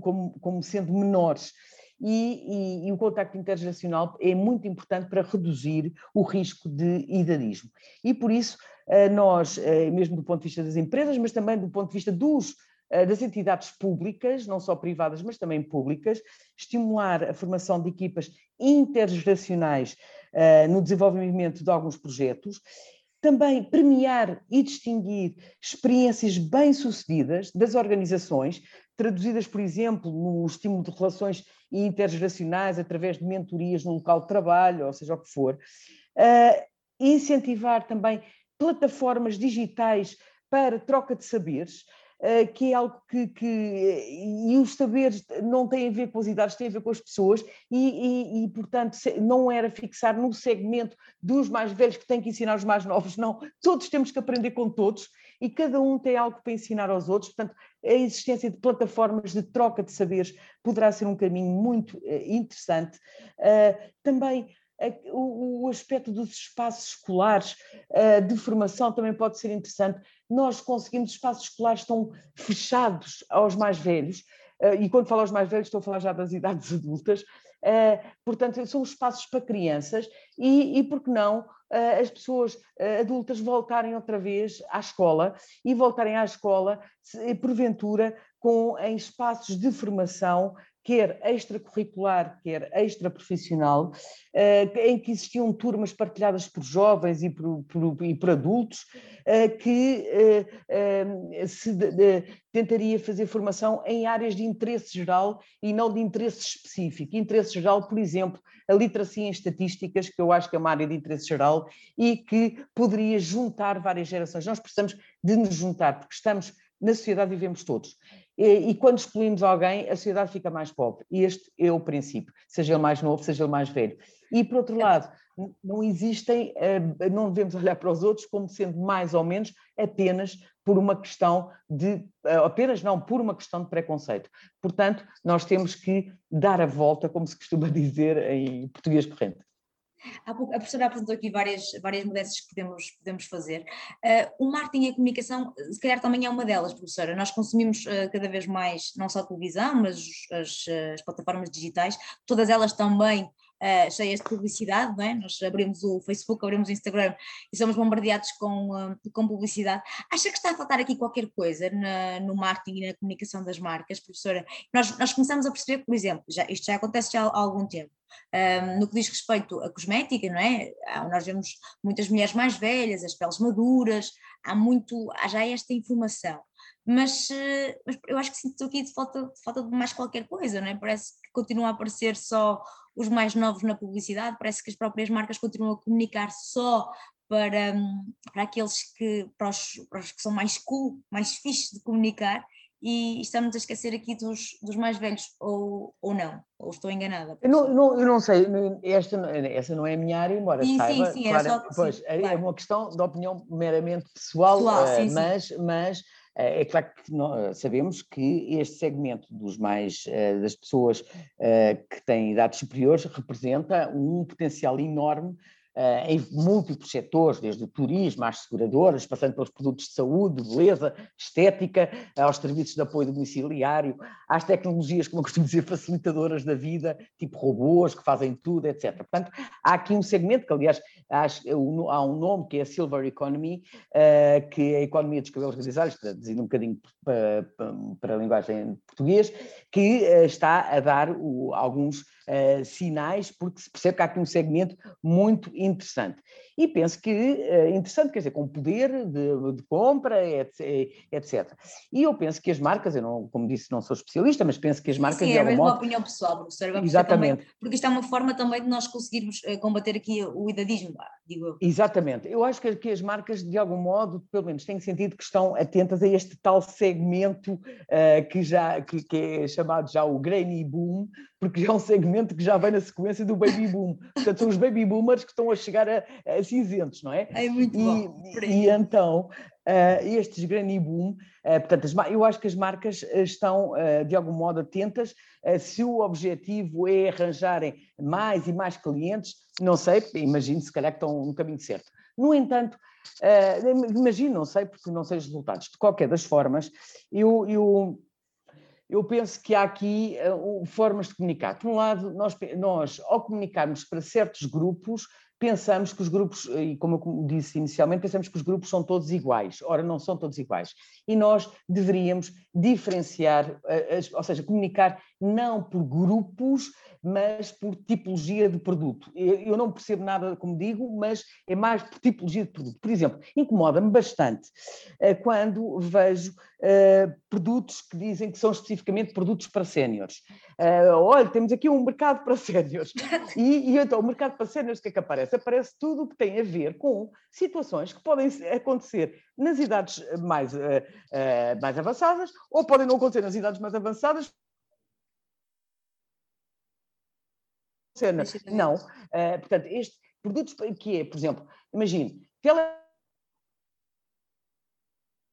como, como sendo menores. E, e, e, o contacto intergeracional é muito importante para reduzir o risco de idadismo. E por isso, eh, nós, eh, mesmo do ponto de vista das empresas, mas também do ponto de vista dos, eh, das entidades públicas, não só privadas, mas também públicas, estimular a formação de equipas intergeracionais no desenvolvimento de alguns projetos também premiar e distinguir experiências bem-sucedidas das organizações, traduzidas, por exemplo, no estímulo de relações intergeracionais através de mentorias no local de trabalho, ou seja o que for. Uh, incentivar também plataformas digitais para troca de saberes, eh, que é algo que, que, e os saberes não têm a ver com as idades, têm a ver com as pessoas e, e, e, portanto não era fixar no segmento dos mais velhos que têm que ensinar os mais novos, não, todos temos que aprender com todos e cada um tem algo para ensinar aos outros, portanto a existência de plataformas de troca de saberes poderá ser um caminho muito eh, interessante. Uh, também o, aspecto dos espaços escolares de formação também pode ser interessante. Nós conseguimos espaços escolares estão fechados aos mais velhos, e quando falo aos mais velhos estou a falar já das idades adultas, portanto são espaços para crianças e, e por que não, as pessoas adultas voltarem outra vez à escola e voltarem à escola, porventura, com, em espaços de formação quer extracurricular, quer extraprofissional, eh, em que existiam turmas partilhadas por jovens e por, por, e por adultos, eh, que eh, se tentaria fazer formação em áreas de interesse geral e não de interesse específico. Interesse geral, por exemplo, a literacia em estatísticas, que eu acho que é uma área de interesse geral e que poderia juntar várias gerações. Nós precisamos de nos juntar, porque estamos na sociedade vivemos todos. E, e, quando excluímos alguém, a sociedade fica mais pobre. E este é o princípio, seja ele mais novo, seja ele mais velho. E, por outro lado, não existem, eh, não devemos olhar para os outros como sendo mais ou menos apenas por uma questão de, eh, apenas não, por uma questão de preconceito. Portanto, nós temos que dar a volta, como se costuma dizer em português corrente. A professora apresentou aqui várias, várias mudanças que podemos, podemos fazer. Uh, o marketing e a comunicação, se calhar também é uma delas, professora. Nós consumimos uh, cada vez mais, não só a televisão, mas as, as plataformas digitais, todas elas também uh, cheias de publicidade, não é? Nós abrimos o Facebook, abrimos o Instagram e somos bombardeados com, uh, com publicidade. Acha que está a faltar aqui qualquer coisa na, no marketing e na comunicação das marcas, professora? Nós, nós começamos a perceber, por exemplo, já, isto já acontece já há algum tempo, um, no que diz respeito à cosmética, não é? Nós vemos muitas mulheres mais velhas, as peles maduras, há muito, há já esta informação. Mas, eh, mas eu acho que sinto aqui de falta, de falta de mais qualquer coisa, não é? Parece que continua a aparecer só os mais novos na publicidade, parece que as próprias marcas continuam a comunicar só para, para aqueles que, para os, para os que são mais cool, mais fixes de comunicar, e estamos a esquecer aqui dos, dos mais velhos, ou, ou não, ou estou enganada? Eu não, não, eu não sei, esta, essa não é a minha área, embora sim, saiba. Sim, sim, claro, só, pois, sim, é, claro. é uma questão de opinião meramente pessoal, pessoal uh, sim, mas, mas uh, é claro que nós sabemos que este segmento dos mais, uh, das pessoas que têm idades superiores representa um potencial enorme em múltiplos setores, desde o turismo às seguradoras, passando pelos produtos de saúde, beleza, estética, aos serviços de apoio domiciliário, às tecnologias, como eu costumo dizer, facilitadoras da vida, tipo robôs que fazem tudo, etc. Portanto, há aqui um segmento que, aliás, há um nome que é a Silver Economy, uh, que é a economia dos cabelos grisalhos, traduzindo um bocadinho para, para, a linguagem português, que uh, está a dar alguns sinais, porque se percebe que há aqui um segmento muito interessante. E penso que, uh, interessante, quer dizer, com poder de, de, compra, etc. E eu penso que as marcas, eu não, como disse, não sou especialista, mas penso que as marcas. Sim, é modo... uma opinião pessoal, professor. Exatamente. Também, porque isto é uma forma também de nós conseguirmos uh, combater aqui o idadismo, digo eu. Exatamente. Eu acho que, que as marcas, de algum modo, pelo menos têm sentido que estão atentas a este tal segmento que já que, que é chamado já o grainy boom, porque é um segmento que já vem na sequência do baby boom. Portanto, são os baby boomers que estão a chegar a, a cinzentos, não é? É muito e, bom. E então, uh, estes granny boom, uh, portanto, as, eu acho que as marcas estão, uh, de algum modo, atentas. se o objetivo é arranjarem mais e mais clientes, não sei, imagino, se calhar que estão no caminho certo. No entanto, uh, imagino, não sei, porque não sei os resultados. De qualquer das formas, eu, eu, eu penso que há aqui uh, formas de comunicar. Por um lado, nós, nós, ao comunicarmos para certos grupos, pensamos que os grupos, e como eu disse inicialmente, pensamos que os grupos são todos iguais. Ora, não são todos iguais. E nós deveríamos diferenciar, ou seja, comunicar não por grupos, mas por tipologia de produto. Eu não percebo nada, como digo, mas é mais por tipologia de produto. Por exemplo, incomoda-me bastante eh, quando vejo uh, produtos que dizem que são especificamente produtos para séniores. Uh, olha, temos aqui um mercado para séniores. E, e, então, o mercado para séniores, o que é que aparece? Aparece tudo o que tem a ver com situações que podem acontecer nas idades mais, uh, mais avançadas ou podem não acontecer nas idades mais avançadas. Não. Uh, portanto, este produtos que é, por exemplo, imagine, tele...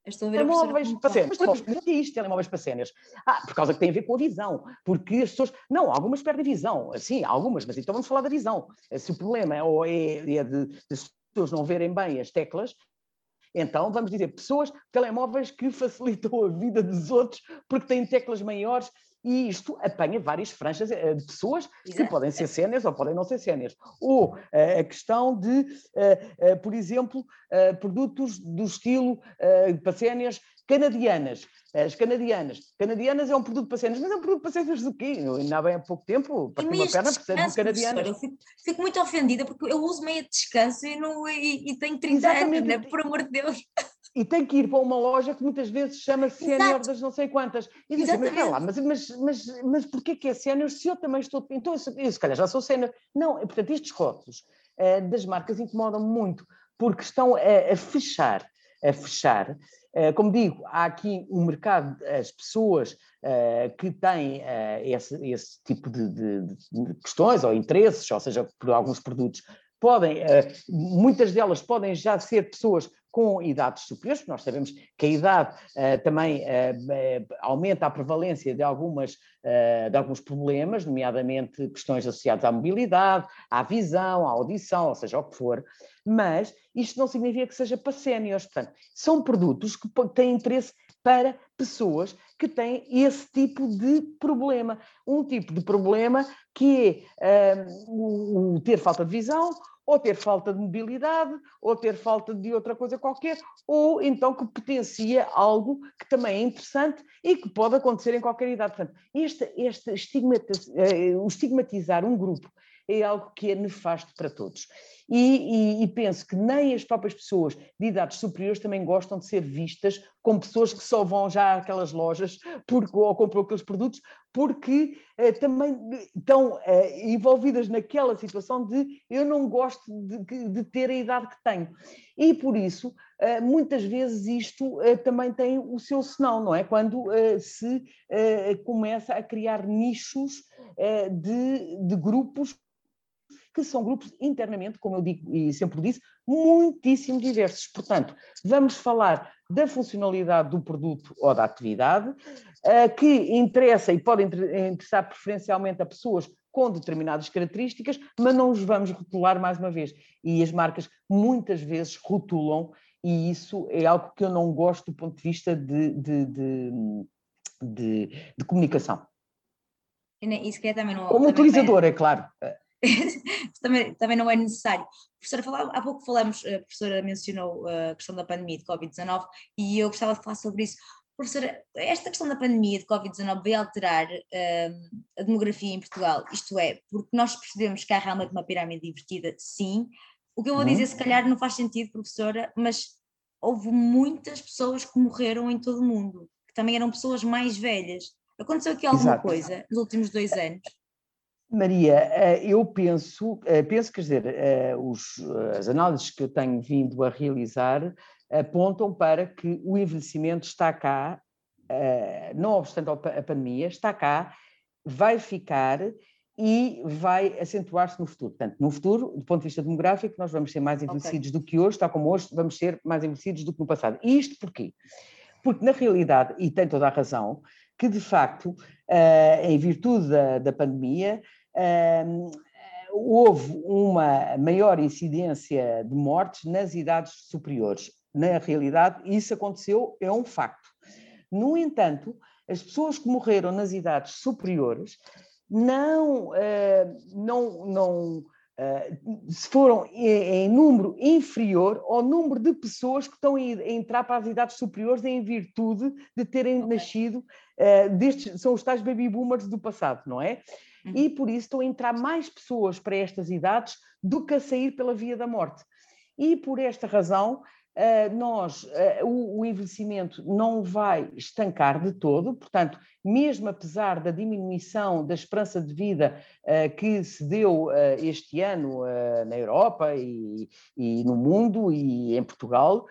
Estou a ver telemóveis para cenas. O que é isto, telemóveis para cenas? Ah, por causa que tem a ver com a visão. Porque as pessoas. Não, algumas perdem visão. Sim, algumas, mas então vamos falar da visão. Se o problema é, ou é, é de, de as pessoas não verem bem as teclas, então, vamos dizer, pessoas, telemóveis que facilitam a vida dos outros porque têm teclas maiores e isto apanha várias franjas eh, de pessoas que podem ser sénias ou podem não ser sénias. Ou uh, a questão de, uh, por exemplo, produtos do estilo para sénias canadianas. As canadianas. Canadianas é um produto para sénias, mas é um produto para sénias do quê? Ainda há bem há pouco tempo, para uma perna, precisa de canadianas. Eu fico, fico, muito ofendida porque eu uso meia de descanso e, não, e, e tenho 30 Exatamente. anos, né? por amor de Deus e tem que ir para uma loja que muitas vezes chama-se sénior das não sei quantas. E diz mas lá, mas, mas, mas, mas porquê que é sénior se eu também estou... Então, eu, eu se calhar já sou sénior. Não, portanto, estes rótulos uh, das marcas incomodam muito, porque estão a, a fechar, a fechar. Uh, como digo, há aqui um mercado, as pessoas uh, que têm esse, esse, tipo de, de, de questões ou interesses, ou seja, por alguns produtos, podem, muitas delas podem já ser pessoas com idades superiores, nós sabemos que a idade uh, também uh, aumenta a prevalência de, algumas, uh, de alguns problemas, nomeadamente questões associadas à mobilidade, à visão, à audição, ou seja, o que for, mas isto não significa que seja para séniores, portanto, são produtos que têm interesse para pessoas que têm esse tipo de problema. Um tipo de problema que é o, o ter falta de visão, ou ter falta de mobilidade, ou ter falta de outra coisa qualquer, ou então que potencia algo que também é interessante e que pode acontecer em qualquer idade. Portanto, este, este eh, estigmatizar um grupo é algo que é nefasto para todos. E, e, e, penso que nem as próprias pessoas de idades superiores também gostam de ser vistas como pessoas que só vão já àquelas lojas porque, ou compram aqueles produtos porque eh, também estão eh, envolvidas naquela situação de eu não gosto de, de, ter a idade que tenho. E por isso, eh, muitas vezes isto eh, também tem o seu senão, não é? Quando eh, se eh, começa a criar nichos de, de grupos que são grupos internamente, como eu digo e sempre disse, muitíssimo diversos. Portanto, vamos falar da funcionalidade do produto ou da atividade, eh, que interessa e pode interessar preferencialmente a pessoas com determinadas características, mas não os vamos rotular mais uma vez. E as marcas muitas vezes rotulam, e isso é algo que eu não gosto do ponto de vista de, de, de, de, de comunicação. Isso que é também não, Como utilizador, é claro. também, também não é necessário. Professora, falar, há pouco falamos, a professora mencionou a questão da pandemia de Covid-19 e eu gostava de falar sobre isso. Professora, esta questão da pandemia de Covid-19 vai alterar uh, a demografia em Portugal, isto é, porque nós percebemos que há realmente uma pirâmide invertida, sim. O que eu vou dizer, se calhar, não faz sentido, professora, mas houve muitas pessoas que morreram em todo o mundo, que também eram pessoas mais velhas. Aconteceu aqui alguma Exato. coisa nos últimos dois anos? Maria, eh, eu penso, eh, penso, quer dizer, eh, os, as análises que eu tenho vindo a realizar apontam para que o envelhecimento está cá, não obstante a pandemia, está cá vai ficar e vai acentuar-se no futuro. Portanto, no futuro, do ponto de vista demográfico, nós vamos ser mais envelhecidos okay. do que hoje, tal como hoje vamos ser mais envelhecidos do que no passado. E isto porquê? Porque, na realidade, e tem toda a razão, que de facto, em virtude da, da pandemia, houve uma maior incidência de mortes nas idades superiores. Na realidade, isso aconteceu, é um facto. No entanto, as pessoas que morreram nas idades superiores não, eh, não, não eh, se foram em número inferior ao número de pessoas que estão a entrar para as idades superiores em virtude de terem okay. nascido, eh, destes, são os tais baby boomers do passado, não é? Uhum. E por isso estão a entrar mais pessoas para estas idades do que a sair pela via da morte. E por esta razão, eh, nós, eh, o envelhecimento não vai estancar de todo, portanto, mesmo apesar da diminuição da esperança de vida eh, que se deu este ano na Europa e, e no mundo e em Portugal,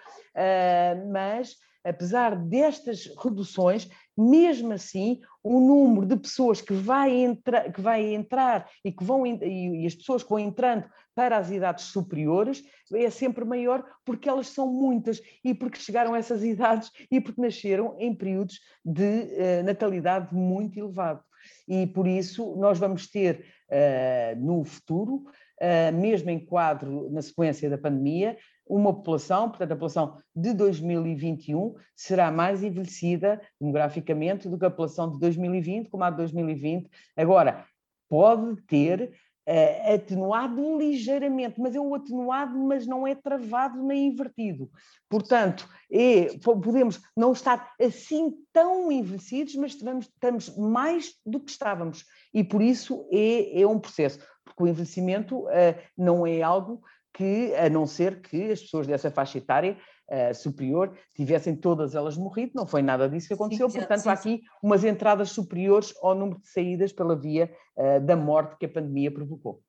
mas apesar destas reduções, mesmo assim, o número de pessoas que vai, entra, que vai entrar e, que vão, e, as pessoas que vão entrando para as idades superiores é sempre maior porque elas são muitas e porque chegaram a essas idades e porque nasceram em períodos de uh, natalidade muito elevado. E por isso nós vamos ter uh, no futuro, uh, mesmo em quadro na sequência da pandemia, uma população, portanto, a população de 2021 será mais envelhecida demograficamente do que a população de 2020, como a de 2020. Agora, pode ter uh, atenuado ligeiramente, mas é o atenuado, mas não é travado nem invertido. Portanto, é, podemos não estar assim tão envelhecidos, mas estamos, estamos mais do que estávamos. E por isso é, é um processo, porque o envelhecimento uh, não é algo que, a não ser que as pessoas dessa faixa etária uh, superior tivessem todas elas morrido, não foi nada disso que aconteceu, sim, portanto sim, há aqui umas entradas superiores ao número de saídas pela via uh, da morte que a pandemia provocou.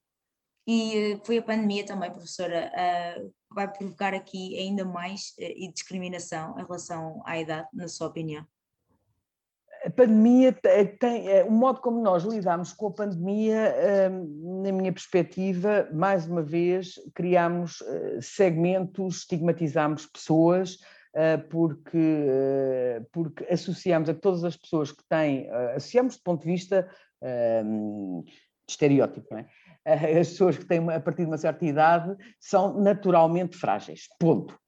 E foi a pandemia também, professora, uh, vai provocar aqui ainda mais discriminação em relação à idade, na sua opinião? Pandemia tem, é, o modo como nós lidamos com a pandemia, hum, na minha perspectiva, mais uma vez, criamos eh, segmentos, estigmatizamos pessoas, eh, porque, eh, porque associamos a todas as pessoas que têm, associamos do ponto de vista hum, de estereótipo, é? As pessoas que têm a partir de uma certa idade são naturalmente frágeis, ponto.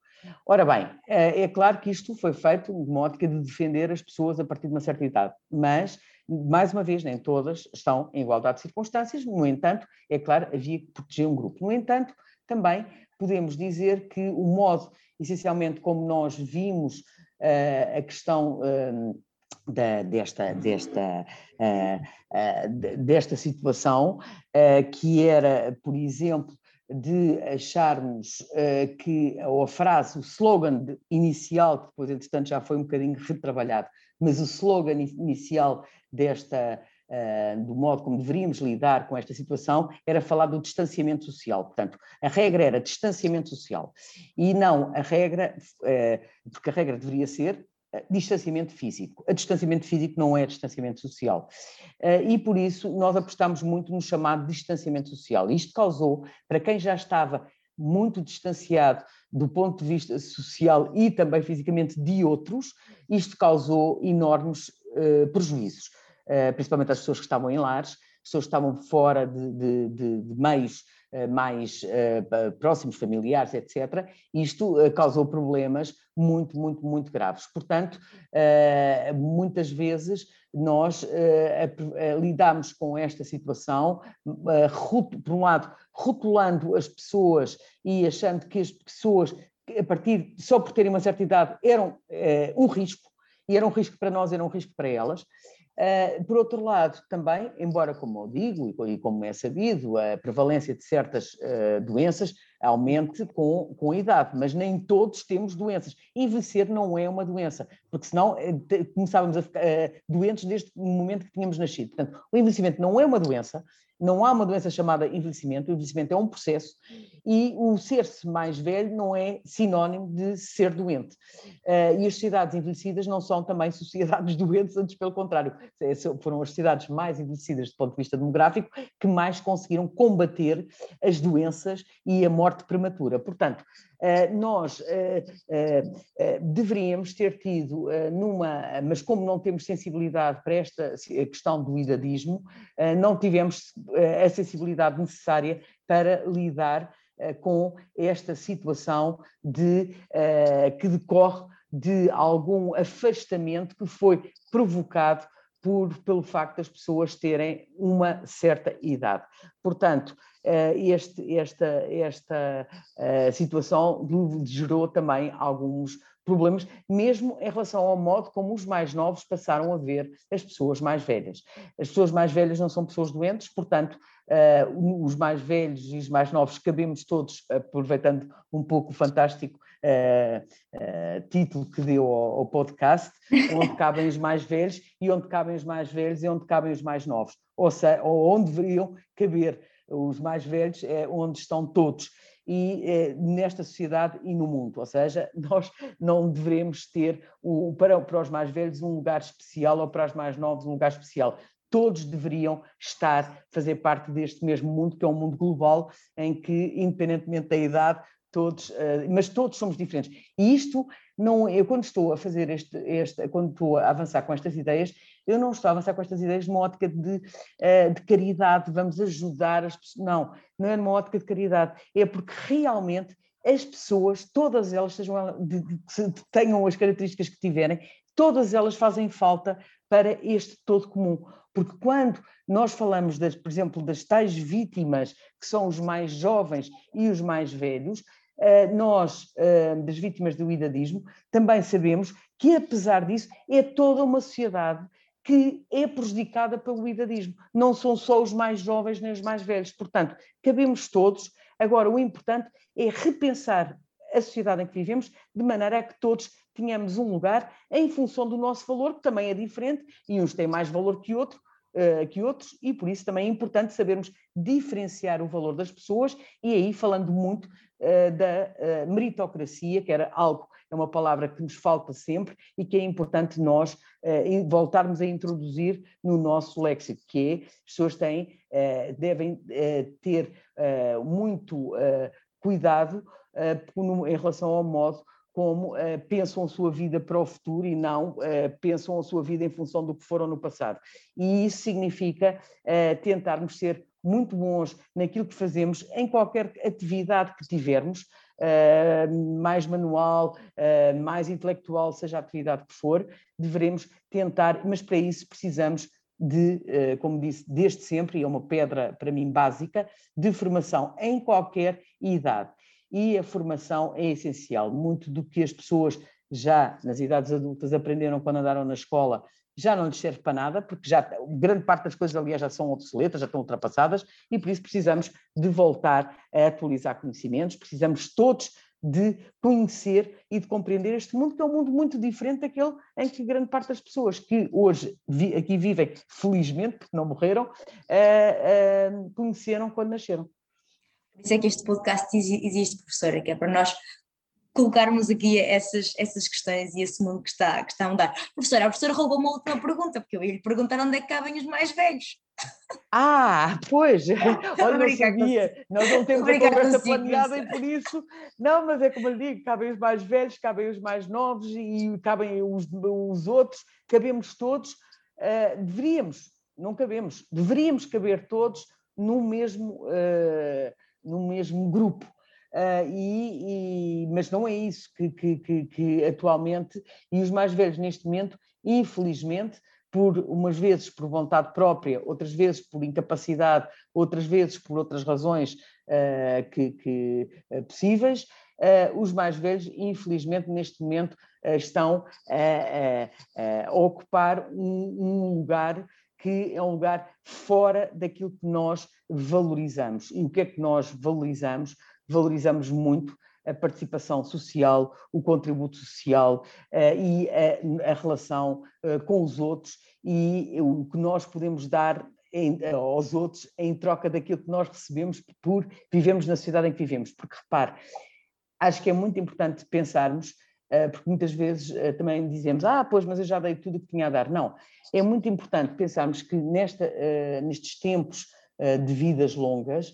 Ora bem, eh, é claro que isto foi feito de uma ótica de defender as pessoas a partir de uma certa idade, mas, mais uma vez, nem todas estão em igualdade de circunstâncias, no entanto, é claro, havia que proteger um grupo. No entanto, também podemos dizer que o modo, essencialmente, como nós vimos uh, a questão. Uh, da, desta, desta, uh, uh, desta situação, uh, que era, por exemplo, de acharmos uh, que ou a frase, o slogan inicial, que depois, entretanto, já foi um bocadinho retrabalhado, mas o slogan inicial desta, uh, do modo como deveríamos lidar com esta situação, era falar do distanciamento social. Portanto, a regra era distanciamento social e não a regra, uh, porque a regra deveria ser distanciamento físico. A distanciamento físico não é distanciamento social. Eh, e por isso nós apostamos muito no chamado distanciamento social. Isto causou, para quem já estava muito distanciado do ponto de vista social e também fisicamente de outros, isto causou enormes uh, prejuízos, principalmente às pessoas que estavam em lares, pessoas estavam fora de, de, de, de meios uh, mais próximos, familiares, etc. Isto causou problemas muito, muito, muito graves. Portanto, muitas vezes nós lidamos com esta situação, por um lado, rotulando as pessoas e achando que as pessoas, a partir só por terem uma certa idade, eram um risco, e era um risco para nós, era um risco para elas. Uh, por outro lado, também, embora, como eu digo e como é sabido, a prevalência de certas uh, doenças aumente com, com a idade, mas nem todos temos doenças. Envelhecer não é uma doença, porque senão uh, começávamos a ficar doentes desde o momento que tínhamos nascido. Portanto, o envelhecimento não é uma doença, Não há uma doença chamada envelhecimento, o envelhecimento é um processo e o ser-se mais velho não é sinónimo de ser doente. Uh, e as sociedades envelhecidas não são também sociedades doentes, antes pelo contrário, é, foram as sociedades mais envelhecidas do ponto de vista demográfico que mais conseguiram combater as doenças e a morte prematura. Portanto, eh, nós eh, eh, deveríamos ter tido numa, mas como não temos sensibilidade para esta questão do idadismo, não tivemos a sensibilidade necessária para lidar com esta situação de, que decorre de algum afastamento que foi provocado por, pelo facto das pessoas terem uma certa idade. Portanto, eh, este, esta, esta eh, situação gerou também alguns problemas, mesmo em relação ao modo como os mais novos passaram a ver as pessoas mais velhas. As pessoas mais velhas não são pessoas doentes, portanto, uh, os mais velhos e os mais novos cabemos todos, aproveitando um pouco o fantástico uh, uh, título que deu ao, ao, podcast, onde cabem os mais velhos e onde cabem os mais velhos e onde cabem os mais novos, ou, seja, ou onde deveriam caber os mais velhos, é onde estão todos e eh, nesta sociedade e no mundo. Ou seja, nós não devemos ter o, para, para os mais velhos um lugar especial ou para os mais novos um lugar especial. Todos deveriam estar, fazer parte deste mesmo mundo, que é um mundo global, em que, independentemente da idade, todos, eh, mas todos somos diferentes. E isto não, eu quando estou a fazer este, este, quando estou a avançar com estas ideias, eu não estou a avançar com estas ideias numa ótica de, eh, de caridade, vamos ajudar as pessoas. Não, não é numa ótica de caridade, é porque realmente as pessoas, todas elas, sejam, de, de, tenham as características que tiverem, todas elas fazem falta para este todo comum. Porque quando nós falamos, das, por exemplo, das tais vítimas, que são os mais jovens e os mais velhos, eh, nós, eh, das vítimas do idadismo, também sabemos que, apesar disso, é toda uma sociedade que é prejudicada pelo idadismo. Não são só os mais jovens nem os mais velhos. Portanto, cabemos todos. Agora, o importante é repensar a sociedade em que vivemos, de maneira a que todos tenhamos um lugar em função do nosso valor, que também é diferente, e uns têm mais valor que outro, uh, que outros, e por isso também é importante sabermos diferenciar o valor das pessoas, e aí falando muito uh, da uh, meritocracia, que era algo, é uma palavra que nos falta sempre e que é importante nós voltarmos a introduzir no nosso léxico, que é, as pessoas têm, devem ter muito cuidado em relação ao modo como pensam a sua vida para o futuro e não pensam a sua vida em função do que foram no passado. E isso significa tentarmos ser muito bons naquilo que fazemos, em qualquer atividade que tivermos, mais manual, mais intelectual, seja a atividade que for, devemos tentar, mas para isso precisamos de, como disse, desde sempre, e é uma pedra para mim básica, de formação em qualquer idade e a formação é essencial. Muito do que as pessoas já nas idades adultas aprenderam quando andaram na escola já não lhes serve para nada, porque já grande parte das coisas, aliás, já são obsoletas, já estão ultrapassadas, e por isso precisamos de voltar a atualizar conhecimentos, precisamos todos de conhecer e de compreender este mundo, que é um mundo muito diferente daquele em que grande parte das pessoas que hoje vi, aqui vivem, felizmente, porque não morreram, uh, uh, conheceram quando nasceram. Por isso é que este podcast existe, professora, que é para nós colocarmos aqui essas, essas questões e esse mundo que está, que está a mudar. Professora, a professora roubou uma última pergunta, porque eu ia lhe perguntar onde é que cabem os mais velhos. Ah, pois, olha, não sabia, nós não temos a conversa planeada e por isso, não, mas é como eu digo, cabem os mais velhos, cabem os mais novos e cabem os, os outros, cabemos todos, uh, deveríamos, não cabemos, deveríamos caber todos no mesmo... Uh, no mesmo grupo. Uh, e, e, mas não é isso que, que, que, que, atualmente, e os mais velhos neste momento, infelizmente, por umas vezes por vontade própria, outras vezes por incapacidade, outras vezes por outras razões uh, que, uh, possíveis, os mais velhos, infelizmente, neste momento, estão a, a ocupar um, um lugar que é um lugar fora daquilo que nós valorizamos. E o que é que nós valorizamos? Valorizamos muito a participação social, o contributo social uh, e a, a relação uh, com os outros e o que nós podemos dar em, aos outros em troca daquilo que nós recebemos por vivemos na sociedade em que vivemos. Porque repare, acho que é muito importante pensarmos, eh, porque muitas vezes eh, também dizemos, ah, pois, mas eu já dei tudo o que tinha a dar. Não, é muito importante pensarmos que nesta, eh, nestes tempos de vidas longas,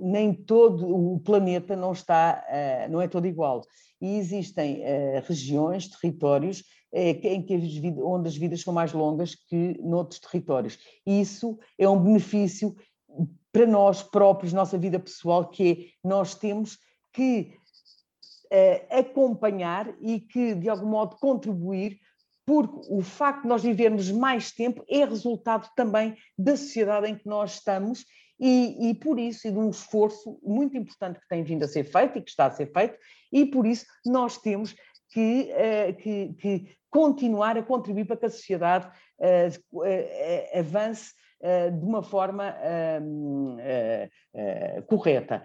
nem todo o planeta não está, não é todo igual. E existem regiões, territórios em que as vidas, onde as vidas são mais longas que noutros territórios. Isso é um benefício para nós próprios, nossa vida pessoal, que é nós temos que acompanhar e que, de algum modo, contribuir, porque o facto de nós vivermos mais tempo é resultado também da sociedade em que nós estamos e, e, por isso, e de um esforço muito importante que tem vindo a ser feito e que está a ser feito, e por isso nós temos que, uh, que, que continuar a contribuir para que a sociedade uh, avance de uma forma correta.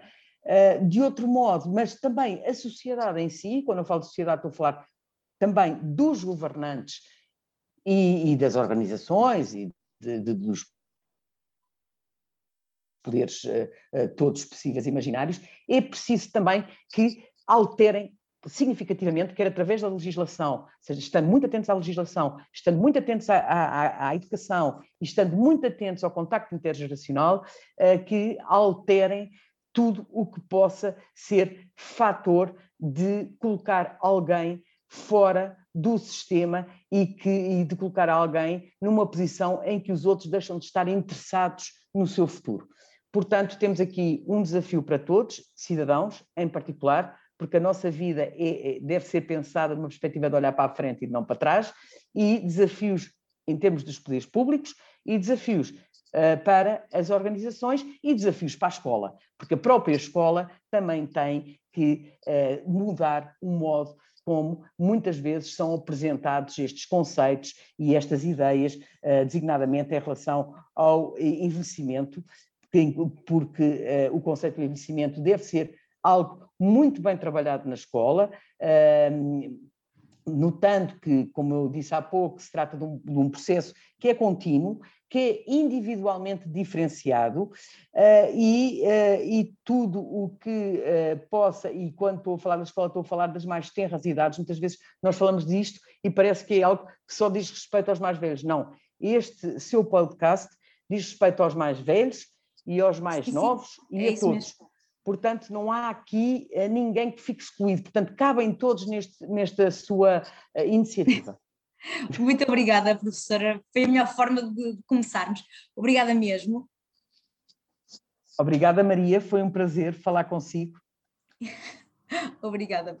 De outro modo, mas também a sociedade em si, quando eu falo de sociedade, estou a falar também dos governantes e, e das organizações e de, de, dos poderes uh, uh, todos possíveis e imaginários, é preciso também que alterem significativamente, quer através da legislação, ou seja, estando muito atentos à legislação, estando muito atentos à, à, à educação e estando muito atentos ao contacto intergeracional, uh, que alterem tudo o que possa ser fator de colocar alguém fora do sistema e, que, e de colocar alguém numa posição em que os outros deixam de estar interessados no seu futuro. Portanto, temos aqui um desafio para todos, cidadãos em particular, porque a nossa vida é, é, deve ser pensada numa perspectiva de olhar para a frente e não para trás, e desafios em termos dos poderes públicos e desafios eh, para as organizações e desafios para a escola, porque a própria escola também tem que eh, mudar o modo como muitas vezes são apresentados estes conceitos e estas ideias, eh, designadamente em relação ao envelhecimento, porque o conceito do envelhecimento deve ser algo muito bem trabalhado na escola, notando que, como eu disse há pouco, se trata de um, de um processo que é contínuo, que é individualmente diferenciado uh, e, uh, e, tudo o que uh, possa, e quando estou a falar da escola, estou a falar das mais tenras idades, muitas vezes nós falamos disto e parece que é algo que só diz respeito aos mais velhos. Não, este seu podcast diz respeito aos mais velhos e aos mais sim, novos sim. e é a todos. Mesmo. Portanto, não há aqui ninguém que fique excluído. Portanto, cabem todos neste, nesta sua iniciativa. Muito obrigada, professora. Foi a melhor forma de começarmos. Obrigada mesmo. Obrigada, Maria. Foi um prazer falar consigo. obrigada.